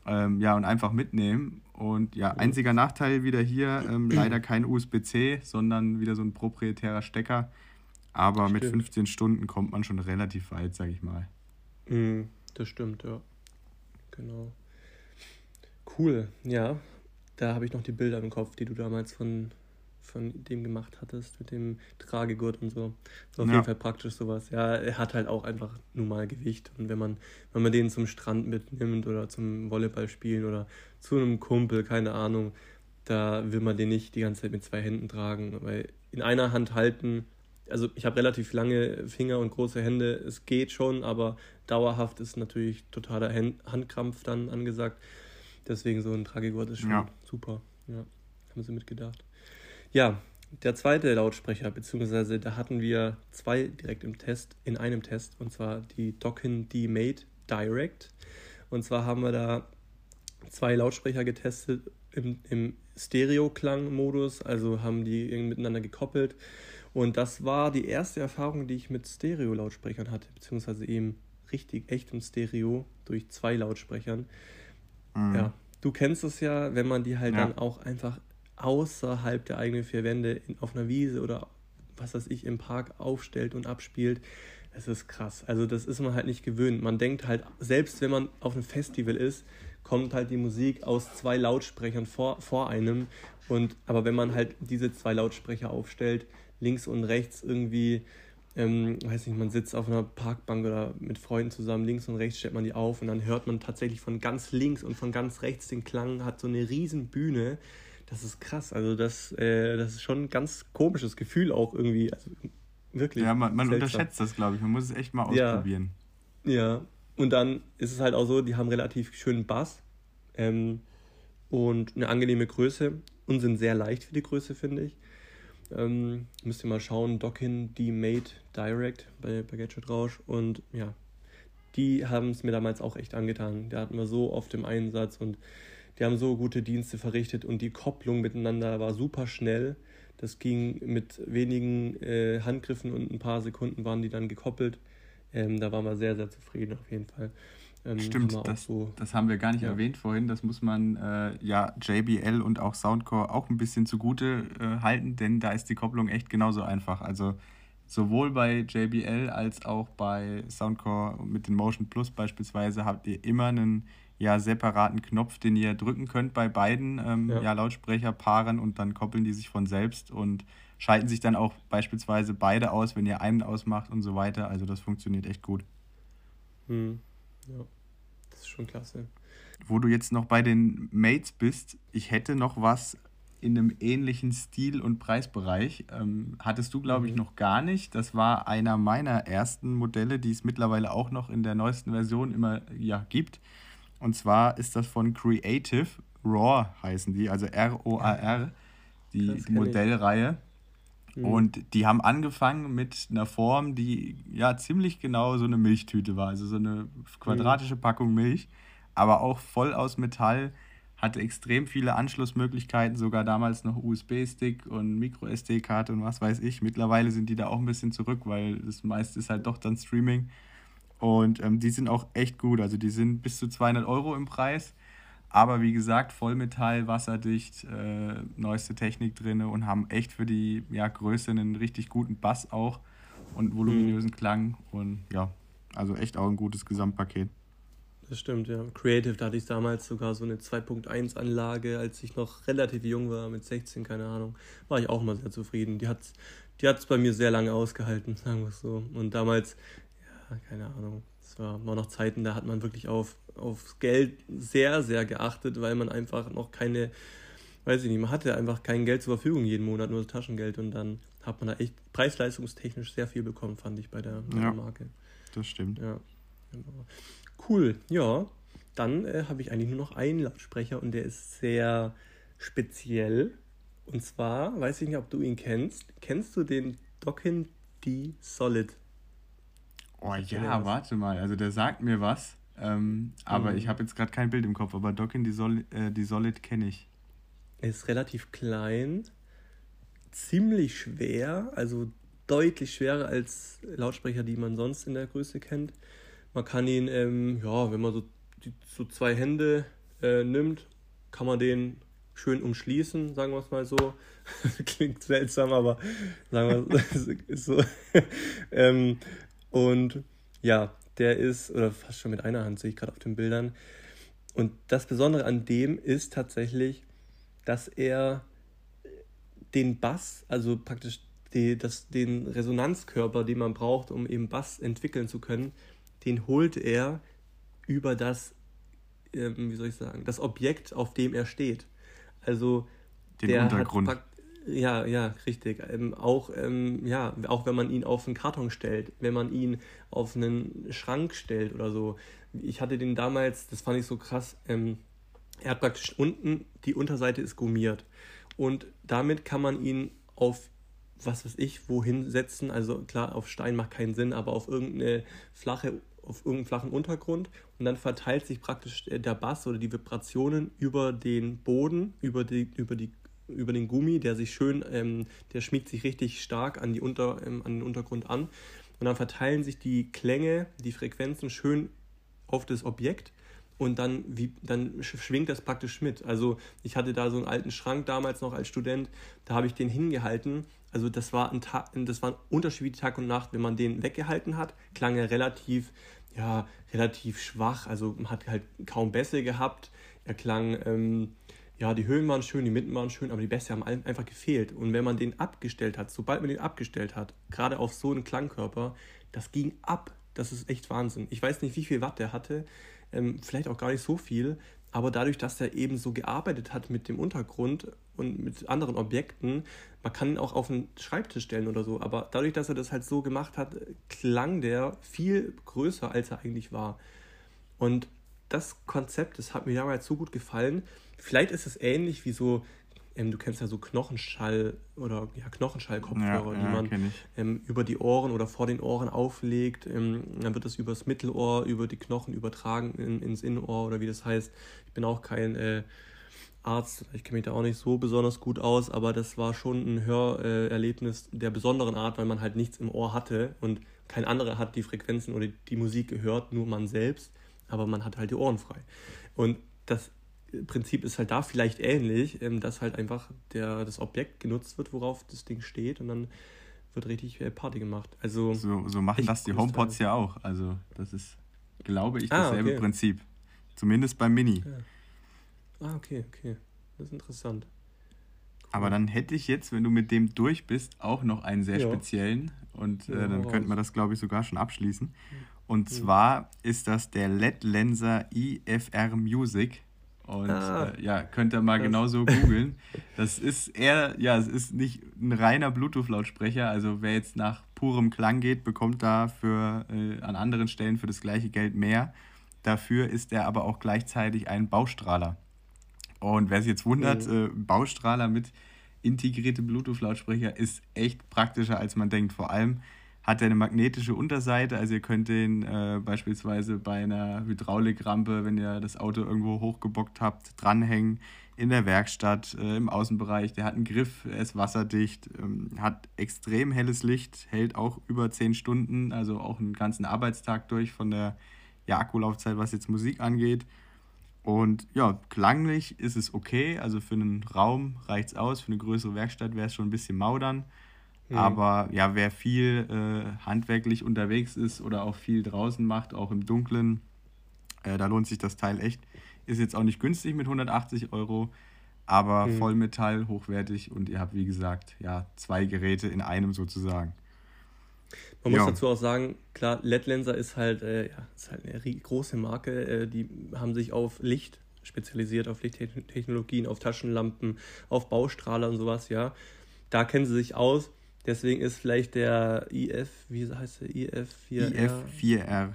Ähm, ja, und einfach mitnehmen. Und ja, einziger Nachteil wieder hier, ähm, leider kein USB-C, sondern wieder so ein proprietärer Stecker. Aber mit 15 Stunden kommt man schon relativ weit, sag ich mal. Mm, das stimmt, ja. Genau. Cool, ja. Da habe ich noch die Bilder im Kopf, die du damals von, von dem gemacht hattest, mit dem Tragegurt und so. Das auf ja. jeden Fall praktisch sowas. Ja, er hat halt auch einfach normal Gewicht. Und wenn man, wenn man den zum Strand mitnimmt oder zum Volleyball spielen oder zu einem Kumpel, keine Ahnung, da will man den nicht die ganze Zeit mit zwei Händen tragen. Weil in einer Hand halten, also ich habe relativ lange Finger und große Hände, es geht schon, aber dauerhaft ist natürlich totaler Handkrampf dann angesagt. Deswegen so ein Tragegurt ist schon ja. super. Ja, haben sie mitgedacht. Ja, der zweite Lautsprecher, beziehungsweise da hatten wir zwei direkt im Test, in einem Test, und zwar die Dockin D-Mate Direct. Und zwar haben wir da zwei Lautsprecher getestet im, im Stereo-Klang-Modus, also haben die irgendwie miteinander gekoppelt. Und das war die erste Erfahrung, die ich mit Stereo-Lautsprechern hatte, beziehungsweise eben richtig echtem Stereo durch zwei Lautsprechern. Mhm. Ja, du kennst es ja, wenn man die halt ja. dann auch einfach außerhalb der eigenen vier Wände in, auf einer Wiese oder was weiß ich im Park aufstellt und abspielt. Das ist krass. Also das ist man halt nicht gewöhnt. Man denkt halt, selbst wenn man auf einem Festival ist, kommt halt die Musik aus zwei Lautsprechern vor, vor einem. Und aber wenn man halt diese zwei Lautsprecher aufstellt, links und rechts irgendwie, ähm, weiß nicht, man sitzt auf einer Parkbank oder mit Freunden zusammen, links und rechts stellt man die auf und dann hört man tatsächlich von ganz links und von ganz rechts den Klang, hat so eine riesen Bühne das ist krass. Also das, äh, das ist schon ein ganz komisches Gefühl auch irgendwie. Also wirklich. Ja, man, man unterschätzt das, glaube ich. Man muss es echt mal ausprobieren. Ja. ja. Und dann ist es halt auch so, die haben relativ schönen Bass ähm, und eine angenehme Größe und sind sehr leicht für die Größe, finde ich. Ähm, müsst ihr mal schauen, Dockin D-Mate Direct bei, bei Gadget Rausch und ja, die haben es mir damals auch echt angetan. Da hatten wir so oft im Einsatz und die haben so gute Dienste verrichtet und die Kopplung miteinander war super schnell. Das ging mit wenigen äh, Handgriffen und ein paar Sekunden waren die dann gekoppelt. Ähm, da waren wir sehr, sehr zufrieden auf jeden Fall. Ähm, Stimmt, das, so, das haben wir gar nicht ja. erwähnt vorhin. Das muss man äh, ja JBL und auch Soundcore auch ein bisschen zugute äh, halten, denn da ist die Kopplung echt genauso einfach. Also sowohl bei JBL als auch bei Soundcore mit den Motion Plus beispielsweise habt ihr immer einen ja separaten Knopf, den ihr drücken könnt bei beiden ähm, ja. ja. Lautsprecherpaaren und dann koppeln die sich von selbst und schalten sich dann auch beispielsweise beide aus, wenn ihr einen ausmacht und so weiter. Also das funktioniert echt gut. Hm. Ja, das ist schon klasse. Wo du jetzt noch bei den Mates bist, ich hätte noch was in einem ähnlichen Stil und Preisbereich. Ähm, hattest du, glaube ich, mhm. noch gar nicht. Das war einer meiner ersten Modelle, die es mittlerweile auch noch in der neuesten Version immer ja, gibt. Und zwar ist das von Creative, RAW heißen die, also R-O-A-R, die, Modellreihe. Mhm. Und die haben angefangen mit einer Form, die ja ziemlich genau so eine Milchtüte war, also so eine quadratische mhm. Packung Milch, aber auch voll aus Metall, hatte extrem viele Anschlussmöglichkeiten, sogar damals noch USB-Stick und Micro-SD-Karte und was weiß ich. Mittlerweile sind die da auch ein bisschen zurück, weil das meiste ist halt doch dann Streaming. Und ähm, die sind auch echt gut. Also die sind bis zu 200 Euro im Preis. Aber wie gesagt, Vollmetall, wasserdicht, äh, neueste Technik drin und haben echt für die ja, Größe einen richtig guten Bass auch und voluminösen mhm. Klang. Und ja, also echt auch ein gutes Gesamtpaket. Das stimmt, ja. Creative, da hatte ich damals sogar so eine 2.1 Anlage, als ich noch relativ jung war, mit 16, keine Ahnung. War ich auch mal sehr zufrieden. Die hat es die hat's bei mir sehr lange ausgehalten, sagen wir es so. Und damals keine Ahnung. Es war noch Zeiten, da hat man wirklich auf, aufs Geld sehr, sehr geachtet, weil man einfach noch keine, weiß ich nicht, man hatte einfach kein Geld zur Verfügung jeden Monat, nur Taschengeld und dann hat man da echt preis-leistungstechnisch sehr viel bekommen, fand ich bei der, bei ja, der Marke. Das stimmt. Ja, genau. Cool, ja. Dann äh, habe ich eigentlich nur noch einen Lautsprecher und der ist sehr speziell. Und zwar, weiß ich nicht, ob du ihn kennst. Kennst du den Dockin D Solid? Oh ja, warte mal, also der sagt mir was, ähm, aber mhm. ich habe jetzt gerade kein Bild im Kopf, aber Dockin, die, Sol äh, die Solid kenne ich. Er ist relativ klein, ziemlich schwer, also deutlich schwerer als Lautsprecher, die man sonst in der Größe kennt. Man kann ihn, ähm, ja, wenn man so, die, so zwei Hände äh, nimmt, kann man den schön umschließen, sagen wir es mal so. Klingt seltsam, aber sagen wir es ist so. ähm, und ja, der ist, oder fast schon mit einer Hand sehe ich gerade auf den Bildern. Und das Besondere an dem ist tatsächlich, dass er den Bass, also praktisch die, das, den Resonanzkörper, den man braucht, um eben Bass entwickeln zu können, den holt er über das, ähm, wie soll ich sagen, das Objekt, auf dem er steht. Also den der Untergrund. Hat, ja, ja, richtig. Ähm, auch, ähm, ja, auch wenn man ihn auf einen Karton stellt, wenn man ihn auf einen Schrank stellt oder so. Ich hatte den damals, das fand ich so krass, ähm, er hat praktisch unten, die Unterseite ist gummiert. Und damit kann man ihn auf was weiß ich, wohin setzen. Also klar, auf Stein macht keinen Sinn, aber auf irgendeine flache, auf irgendeinen flachen Untergrund. Und dann verteilt sich praktisch der Bass oder die Vibrationen über den Boden, über die, über die über den Gummi, der sich schön, ähm, der schmiegt sich richtig stark an, die Unter, ähm, an den Untergrund an. Und dann verteilen sich die Klänge, die Frequenzen schön auf das Objekt und dann, wie, dann schwingt das praktisch mit. Also ich hatte da so einen alten Schrank damals noch als Student, da habe ich den hingehalten. Also das war ein Tag, das war ein Unterschied wie Tag und Nacht. Wenn man den weggehalten hat, klang er relativ, ja, relativ schwach. Also man hat halt kaum Bässe gehabt. Er klang, ähm, ja, die Höhen waren schön, die Mitten waren schön, aber die Bässe haben einfach gefehlt. Und wenn man den abgestellt hat, sobald man den abgestellt hat, gerade auf so einen Klangkörper, das ging ab. Das ist echt Wahnsinn. Ich weiß nicht, wie viel Watt der hatte ähm, vielleicht auch gar nicht so viel, aber dadurch, dass er eben so gearbeitet hat mit dem Untergrund und mit anderen Objekten, man kann ihn auch auf einen Schreibtisch stellen oder so, aber dadurch, dass er das halt so gemacht hat, klang der viel größer, als er eigentlich war. Und das Konzept, das hat mir damals so gut gefallen. Vielleicht ist es ähnlich wie so ähm, du kennst ja so Knochenschall oder ja, Knochenschall-Kopfhörer, ja, die man ähm, über die Ohren oder vor den Ohren auflegt. Ähm, dann wird das übers Mittelohr, über die Knochen übertragen in, ins Innenohr oder wie das heißt. Ich bin auch kein äh, Arzt, ich kenne mich da auch nicht so besonders gut aus, aber das war schon ein Hörerlebnis der besonderen Art, weil man halt nichts im Ohr hatte und kein anderer hat die Frequenzen oder die Musik gehört, nur man selbst, aber man hat halt die Ohren frei. Und das Prinzip ist halt da vielleicht ähnlich, ähm, dass halt einfach der, das Objekt genutzt wird, worauf das Ding steht und dann wird richtig äh, Party gemacht. Also so, so machen das die HomePods ja auch. Also das ist, glaube ich, ah, dasselbe ah, okay. Prinzip. Zumindest beim Mini. Ja. Ah, okay, okay. Das ist interessant. Cool. Aber dann hätte ich jetzt, wenn du mit dem durch bist, auch noch einen sehr ja. speziellen. Und äh, dann könnte man das, glaube ich, sogar schon abschließen. Und ja. zwar ist das der LED Lenser IFR Music. Und ah, äh, ja, könnt ihr mal genauso googeln. Das ist eher, ja, es ist nicht ein reiner Bluetooth-Lautsprecher. Also wer jetzt nach purem Klang geht, bekommt da für, äh, an anderen Stellen für das gleiche Geld mehr. Dafür ist er aber auch gleichzeitig ein Baustrahler. Und wer sich jetzt wundert, mhm. äh, Baustrahler mit integriertem Bluetooth-Lautsprecher ist echt praktischer, als man denkt. Vor allem, hat er eine magnetische Unterseite, also ihr könnt den äh, beispielsweise bei einer Hydraulikrampe, wenn ihr das Auto irgendwo hochgebockt habt, dranhängen in der Werkstatt, äh, im Außenbereich. Der hat einen Griff, er ist wasserdicht, ähm, hat extrem helles Licht, hält auch über 10 Stunden, also auch einen ganzen Arbeitstag durch von der ja, Akkulaufzeit, was jetzt Musik angeht. Und ja, klanglich ist es okay, also für einen Raum reicht es aus, für eine größere Werkstatt wäre es schon ein bisschen maudern. Mhm. Aber ja, wer viel äh, handwerklich unterwegs ist oder auch viel draußen macht, auch im Dunkeln, äh, da lohnt sich das Teil echt. Ist jetzt auch nicht günstig mit 180 Euro, aber mhm. Vollmetall, hochwertig und ihr habt, wie gesagt, ja, zwei Geräte in einem sozusagen. Man ja. muss dazu auch sagen, klar, LED-Lenser ist halt, äh, ja, ist halt eine große Marke. Äh, die haben sich auf Licht spezialisiert, auf Lichttechnologien, auf Taschenlampen, auf Baustrahler und sowas, ja. Da kennen sie sich aus. Deswegen ist vielleicht der IF, wie heißt der? IF4R? IF4R.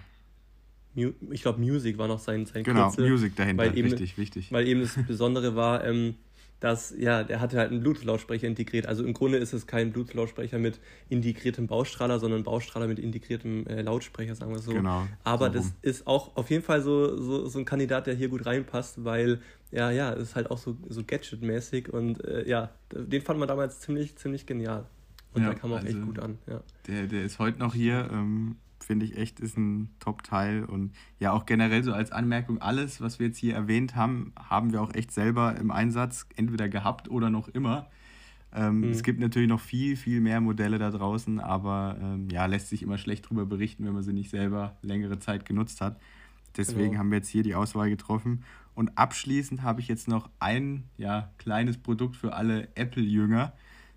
Ich glaube, Music war noch sein, sein Genau, Kürzel, Music dahinter, weil eben, richtig, wichtig. Weil eben das Besondere war, ähm, dass, ja, der hatte halt einen Bluetooth-Lautsprecher integriert. Also im Grunde ist es kein Bluetooth-Lautsprecher mit integriertem Baustrahler, sondern Baustrahler mit integriertem äh, Lautsprecher, sagen wir so. Genau. Aber so das ist auch auf jeden Fall so, so, so ein Kandidat, der hier gut reinpasst, weil, ja, ja, ist halt auch so, so Gadget-mäßig und äh, ja, den fand man damals ziemlich, ziemlich genial. Und ja, der kam auch also echt gut an. Ja. Der, der ist heute noch hier. Ähm, finde ich echt, ist ein Top-Teil. Und ja, auch generell so als Anmerkung, alles, was wir jetzt hier erwähnt haben, haben wir auch echt selber im Einsatz, entweder gehabt oder noch immer. Ähm, mhm. Es gibt natürlich noch viel, viel mehr Modelle da draußen, aber ähm, ja, lässt sich immer schlecht drüber berichten, wenn man sie nicht selber längere Zeit genutzt hat. Deswegen genau. haben wir jetzt hier die Auswahl getroffen. Und abschließend habe ich jetzt noch ein ja, kleines Produkt für alle Apple-Jünger,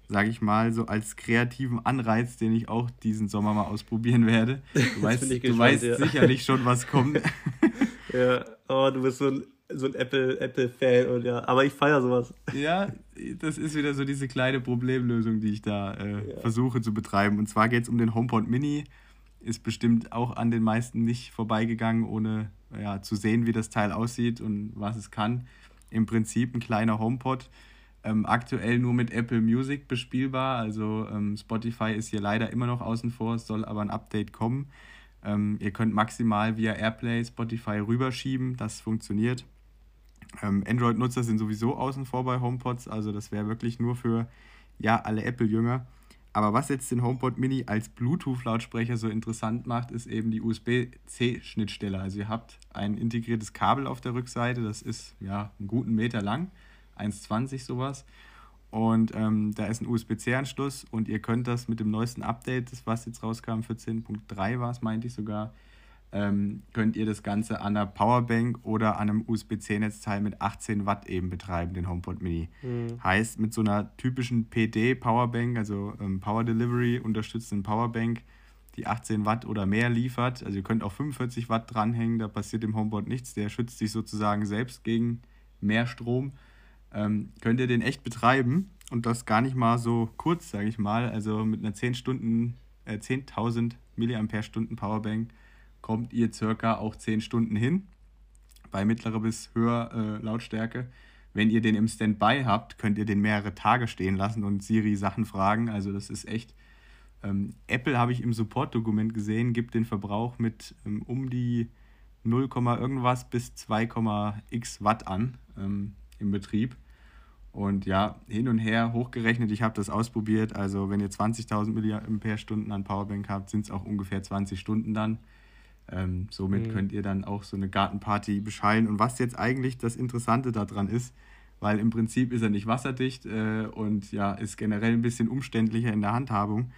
sage ich mal, so als kreativen Anreiz, den ich auch diesen Sommer mal ausprobieren werde. Du weißt, du weißt ja. sicherlich schon, was kommt. ja, oh, du bist so ein so ein Apple, Apple-Fan und ja, aber ich feiere sowas. Ja, das ist wieder so diese kleine Problemlösung, die ich da äh, ja. versuche zu betreiben. Und zwar geht es um den HomePod Mini. Ist bestimmt auch an den meisten nicht vorbeigegangen, ohne ja, zu sehen, wie das Teil aussieht und was es kann. Im Prinzip ein kleiner HomePod. Ähm, aktuell nur mit Apple Music bespielbar. Also ähm, Spotify ist hier leider immer noch außen vor, es soll aber ein Update kommen. Ähm, ihr könnt maximal via AirPlay Spotify rüberschieben, das funktioniert. Ähm, Android-Nutzer sind sowieso außen vor bei HomePods, also das wäre wirklich nur für ja, alle Apple-Jünger. Aber was jetzt den HomePod Mini als Bluetooth-Lautsprecher so interessant macht, ist eben die USB-C-Schnittstelle. Also ihr habt ein integriertes Kabel auf der Rückseite, das ist ja einen guten Meter lang, 1,20 sowas. Und ähm, da ist ein USB-C-Anschluss und ihr könnt das mit dem neuesten Update, das was jetzt rauskam, 14.3 war es, meinte ich sogar, ähm, könnt ihr das Ganze an einer Powerbank oder an einem USB-C-Netzteil mit 18 Watt eben betreiben, den HomePod Mini. Mhm. Heißt, mit so einer typischen PD-Powerbank, also ähm, Power Delivery unterstützenden Powerbank, die 18 Watt oder mehr liefert, also ihr könnt auch 45 Watt dranhängen, da passiert dem HomePod nichts, der schützt sich sozusagen selbst gegen mehr Strom, ähm, könnt ihr den echt betreiben und das gar nicht mal so kurz, sage ich mal, also mit einer 10 Stunden, äh, 10.000 mAh Powerbank kommt ihr circa auch 10 Stunden hin, bei mittlerer bis höher äh, Lautstärke. Wenn ihr den im Standby habt, könnt ihr den mehrere Tage stehen lassen und Siri Sachen fragen. Also das ist echt. Ähm, Apple habe ich im Support-Dokument gesehen, gibt den Verbrauch mit ähm, um die 0, irgendwas bis 2,x Watt an ähm, im Betrieb. Und ja, hin und her hochgerechnet, ich habe das ausprobiert. Also wenn ihr 20.000 mAh an Powerbank habt, sind es auch ungefähr 20 Stunden dann. Ähm, somit mhm. könnt ihr dann auch so eine Gartenparty beschallen. Und was jetzt eigentlich das Interessante daran ist, weil im Prinzip ist er nicht wasserdicht äh, und ja, ist generell ein bisschen umständlicher in der Handhabung.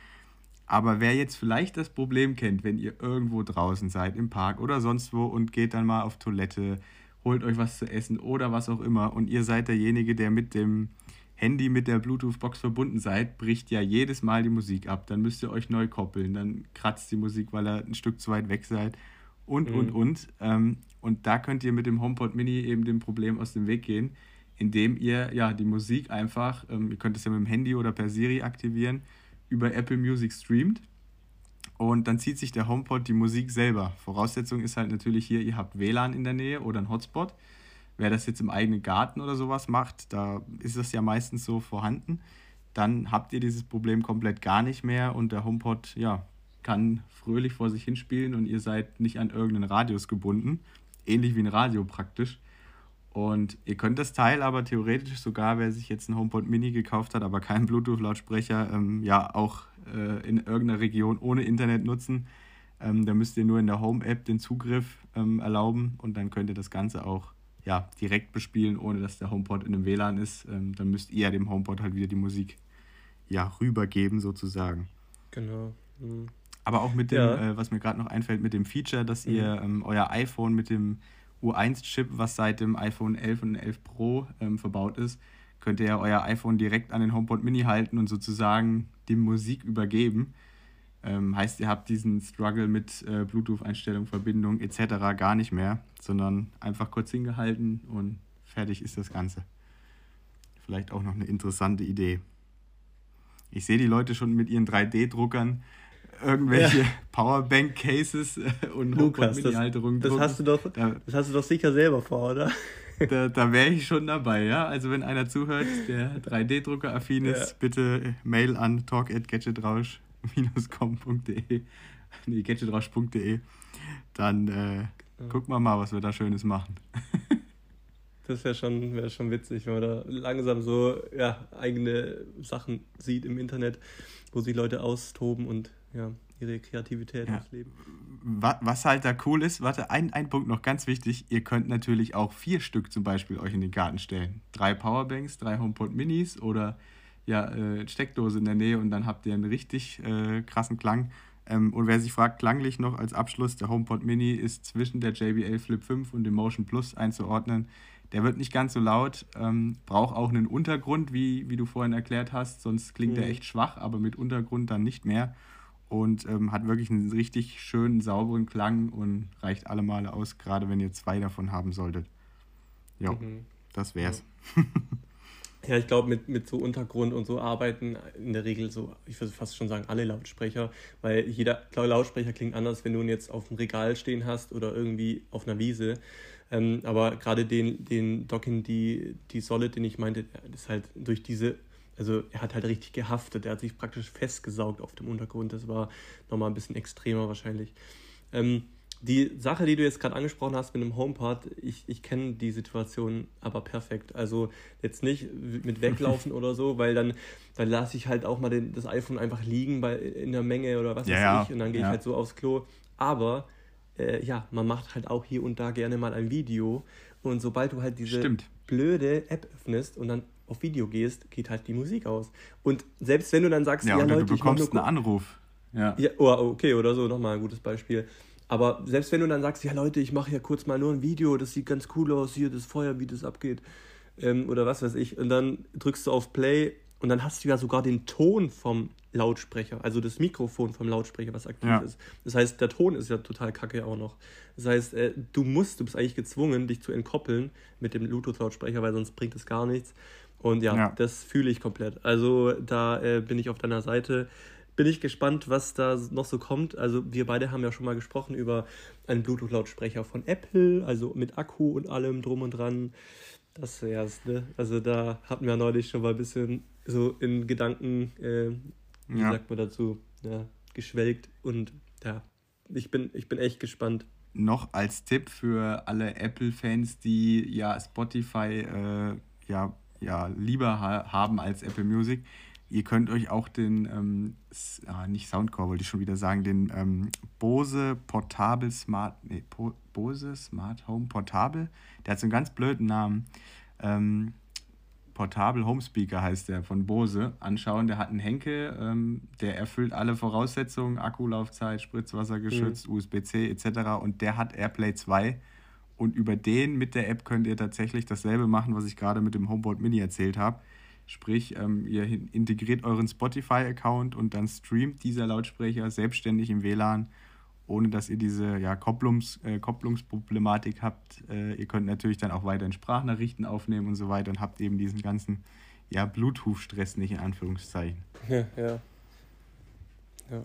Aber wer jetzt vielleicht das Problem kennt, wenn ihr irgendwo draußen seid, im Park oder sonst wo und geht dann mal auf Toilette, holt euch was zu essen oder was auch immer und ihr seid derjenige, der mit dem Handy mit der Bluetooth-Box verbunden seid, bricht ja jedes Mal die Musik ab. Dann müsst ihr euch neu koppeln. Dann kratzt die Musik, weil ihr ein Stück zu weit weg seid. Und, mhm. und, und. Ähm, und da könnt ihr mit dem HomePod Mini eben dem Problem aus dem Weg gehen, indem ihr ja die Musik einfach, ähm, ihr könnt es ja mit dem Handy oder per Siri aktivieren, über Apple Music streamt. Und dann zieht sich der HomePod die Musik selber. Voraussetzung ist halt natürlich hier, ihr habt WLAN in der Nähe oder einen Hotspot. Wer das jetzt im eigenen Garten oder sowas macht, da ist das ja meistens so vorhanden. Dann habt ihr dieses Problem komplett gar nicht mehr und der HomePod ja, kann fröhlich vor sich hinspielen und ihr seid nicht an irgendeinen Radius gebunden. Ähnlich wie ein Radio praktisch. Und ihr könnt das Teil aber theoretisch sogar, wer sich jetzt ein HomePod Mini gekauft hat, aber keinen Bluetooth-Lautsprecher, ähm, ja auch äh, in irgendeiner Region ohne Internet nutzen. Ähm, da müsst ihr nur in der Home-App den Zugriff ähm, erlauben und dann könnt ihr das Ganze auch ja, direkt bespielen, ohne dass der HomePod in einem WLAN ist. Ähm, dann müsst ihr dem HomePod halt wieder die Musik ja, rübergeben, sozusagen. Genau. Mhm. Aber auch mit dem, ja. äh, was mir gerade noch einfällt, mit dem Feature, dass mhm. ihr ähm, euer iPhone mit dem U1-Chip, was seit dem iPhone 11 und 11 Pro ähm, verbaut ist, könnt ihr euer iPhone direkt an den HomePod Mini halten und sozusagen die Musik übergeben. Ähm, heißt, ihr habt diesen Struggle mit äh, Bluetooth-Einstellung, Verbindung etc. gar nicht mehr, sondern einfach kurz hingehalten und fertig ist das Ganze. Vielleicht auch noch eine interessante Idee. Ich sehe die Leute schon mit ihren 3D-Druckern irgendwelche ja. Powerbank-Cases äh, und Lukas, Mini-Halterungen das, das, hast du doch, da, das hast du doch sicher selber vor, oder? Da, da wäre ich schon dabei, ja. Also wenn einer zuhört, der 3D-Drucker-affin ist, ja. bitte Mail an talk@gadgetrausch com.de, nee, gadgetrausch.de, dann äh, ja. gucken wir mal, was wir da Schönes machen. das wäre schon, wär schon witzig, wenn man da langsam so ja, eigene Sachen sieht im Internet, wo sich Leute austoben und ja. ihre Kreativität Ja. ausleben. Wa- Was halt da cool ist, warte, ein, ein Punkt noch ganz wichtig, ihr könnt natürlich auch vier Stück zum Beispiel euch in den Garten stellen. Drei Powerbanks, drei HomePod Minis oder ja, äh, Steckdose in der Nähe und dann habt ihr einen richtig äh, krassen Klang. Ähm, und wer sich fragt, klanglich noch als Abschluss, der HomePod Mini ist zwischen der JBL Flip 5 und dem Motion Plus einzuordnen. Der wird nicht ganz so laut, ähm, braucht auch einen Untergrund, wie, wie du vorhin erklärt hast, sonst klingt er Mhm. echt schwach, aber mit Untergrund dann nicht mehr und ähm, hat wirklich einen richtig schönen, sauberen Klang und reicht alle Male aus, gerade wenn ihr zwei davon haben solltet. Ja, Mhm. das wär's. Ja, ich glaube, mit, mit so Untergrund und so arbeiten in der Regel so, ich würde fast schon sagen, alle Lautsprecher, weil jeder klar, Lautsprecher klingt anders, wenn du ihn jetzt auf dem Regal stehen hast oder irgendwie auf einer Wiese. Ähm, aber gerade den, den Dockin, die, die Solid, den ich meinte, ist halt durch diese, also er hat halt richtig gehaftet, er hat sich praktisch festgesaugt auf dem Untergrund. Das war nochmal ein bisschen extremer wahrscheinlich. Ähm, die Sache, die du jetzt gerade angesprochen hast mit dem HomePod, ich, ich kenne die Situation aber perfekt. Also jetzt nicht mit weglaufen oder so, weil dann, dann lasse ich halt auch mal den, das iPhone einfach liegen bei, in der Menge oder was Ja, weiß ja, ich und dann gehe ja. ich halt so aufs Klo. Aber äh, ja, man macht halt auch hier und da gerne mal ein Video und sobald du halt diese Stimmt. blöde App öffnest und dann auf Video gehst, geht halt die Musik aus. Und selbst wenn du dann sagst, Ja, ja, oder Leute, du bekommst einen Anruf. Ja. ja, oh, okay, oder so, nochmal ein gutes Beispiel. Aber selbst wenn du dann sagst, ja Leute, ich mache ja kurz mal nur ein Video, das sieht ganz cool aus, hier das Feuer, wie das abgeht, ähm, oder was weiß ich, und dann drückst du auf Play und dann hast du ja sogar den Ton vom Lautsprecher, also das Mikrofon vom Lautsprecher, was aktiv Ja. ist. Das heißt, der Ton ist ja total kacke auch noch. Das heißt, äh, du musst, du bist eigentlich gezwungen, dich zu entkoppeln mit dem Bluetooth-Lautsprecher, weil sonst bringt es gar nichts. Und ja, Ja. das fühle ich komplett. Also da äh, bin ich auf deiner Seite. Bin ich gespannt, was da noch so kommt. Also wir beide haben ja schon mal gesprochen über einen Bluetooth-Lautsprecher von Apple, also mit Akku und allem drum und dran. Das wär's, ne? Also da hatten wir neulich schon mal ein bisschen so in Gedanken, äh, wie Ja. sagt man dazu, ja, geschwelgt und ja, ich bin, ich bin echt gespannt. noch als Tipp für alle Apple-Fans, die ja Spotify äh, ja, ja lieber ha haben als Apple Music. Ihr könnt euch auch den, ähm, ah, nicht Soundcore, wollte ich schon wieder sagen, den ähm, Bose Portable Smart, nee, po Bose Smart Home Portable, der hat so einen ganz blöden Namen. Ähm, Portable Home Speaker heißt der von Bose. Anschauen, der hat einen Henkel, ähm, der erfüllt alle Voraussetzungen, Akkulaufzeit, Spritzwasser geschützt, USB-C etc. Und der hat AirPlay 2. Und über den mit der App könnt ihr tatsächlich dasselbe machen, was ich gerade mit dem HomePod Mini erzählt habe. Sprich, ähm, ihr integriert euren Spotify-Account und dann streamt dieser Lautsprecher selbstständig im WLAN, ohne dass ihr diese ja, Kopplungs, äh, Kopplungsproblematik habt. Äh, ihr könnt natürlich dann auch weiterhin Sprachnachrichten aufnehmen und so weiter und habt eben diesen ganzen ja, Bluetooth-Stress nicht in Anführungszeichen. Ja, ja. Ja.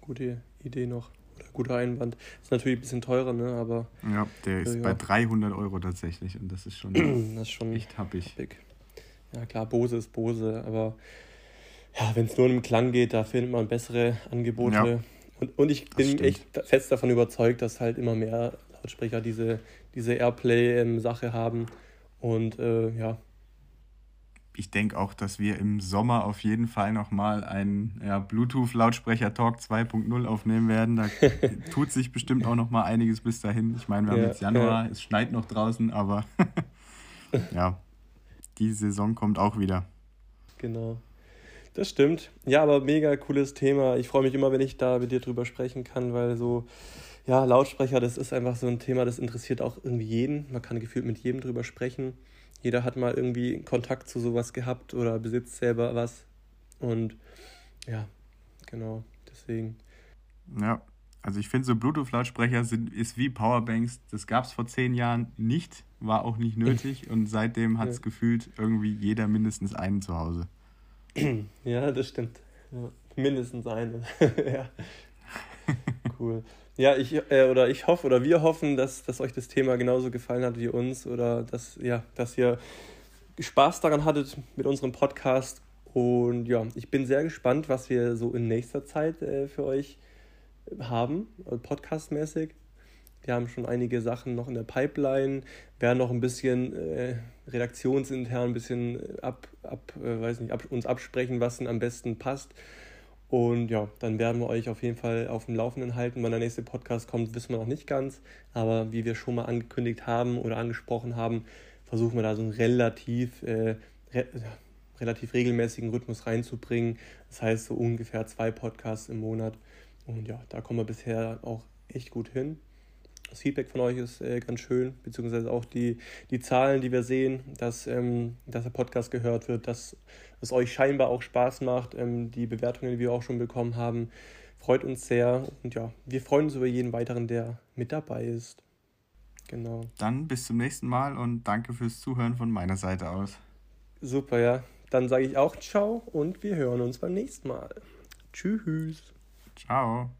Gute Idee noch. Guter Einwand. Ist natürlich ein bisschen teurer, ne? Aber Ja, der ist Ja, bei ja. 300 Euro tatsächlich und das ist schon das ist schon echt happig. big. Ja, klar, Bose ist Bose, aber ja, wenn es nur um Klang geht, da findet man bessere Angebote. Ja, und, und ich bin stimmt. echt fest davon überzeugt, dass halt immer mehr Lautsprecher diese, diese Airplay-Sache haben. Und äh, ja, Ich denke auch, dass wir im Sommer auf jeden Fall nochmal einen ja, Bluetooth-Lautsprecher-Talk 2.0 aufnehmen werden. Da tut sich bestimmt auch nochmal einiges bis dahin. Ich meine, wir haben Ja, jetzt Januar, es schneit noch draußen, aber ja, die Saison kommt auch wieder. Genau. Das stimmt. Ja, aber mega cooles Thema. Ich freue mich immer, wenn ich da mit dir drüber sprechen kann, weil so, ja, Lautsprecher, das ist einfach so ein Thema, das interessiert auch irgendwie jeden. Man kann gefühlt mit jedem drüber sprechen. Jeder hat mal irgendwie Kontakt zu sowas gehabt oder besitzt selber was. Und ja, genau, deswegen. Ja, also ich finde so Bluetooth-Lautsprecher sind ist wie Powerbanks. Das gab es vor zehn Jahren nicht, war auch nicht nötig und seitdem hat es Ja. gefühlt irgendwie jeder mindestens einen zu Hause. Ja, das stimmt. Ja, mindestens eine. ja. Cool. Ja, ich äh, oder ich hoffe oder wir hoffen, dass, dass euch das Thema genauso gefallen hat wie uns oder dass, ja, dass ihr Spaß daran hattet mit unserem Podcast. Und ja, ich bin sehr gespannt, was wir so in nächster Zeit äh, für euch haben, äh, podcastmäßig. Wir haben schon einige Sachen noch in der Pipeline, werden noch ein bisschen äh, redaktionsintern ein bisschen ab, ab, äh, weiß nicht, ab, uns absprechen, was denn am besten passt. Und ja, dann werden wir euch auf jeden Fall auf dem Laufenden halten. Wann der nächste Podcast kommt, wissen wir noch nicht ganz. Aber wie wir schon mal angekündigt haben oder angesprochen haben, versuchen wir da so einen relativ, äh, re relativ regelmäßigen Rhythmus reinzubringen. Das heißt so ungefähr zwei Podcasts im Monat. Und ja, da kommen wir bisher auch echt gut hin. Das Feedback von euch ist äh, ganz schön, beziehungsweise auch die, die Zahlen, die wir sehen, dass, ähm, dass der Podcast gehört wird, dass es euch scheinbar auch Spaß macht. Ähm, die Bewertungen, die wir auch schon bekommen haben, freut uns sehr. Und ja, wir freuen uns über jeden weiteren, der mit dabei ist. Genau. Dann bis zum nächsten Mal und danke fürs Zuhören von meiner Seite aus. Super, ja. Dann sage ich auch ciao und wir hören uns beim nächsten Mal. Tschüss. Ciao.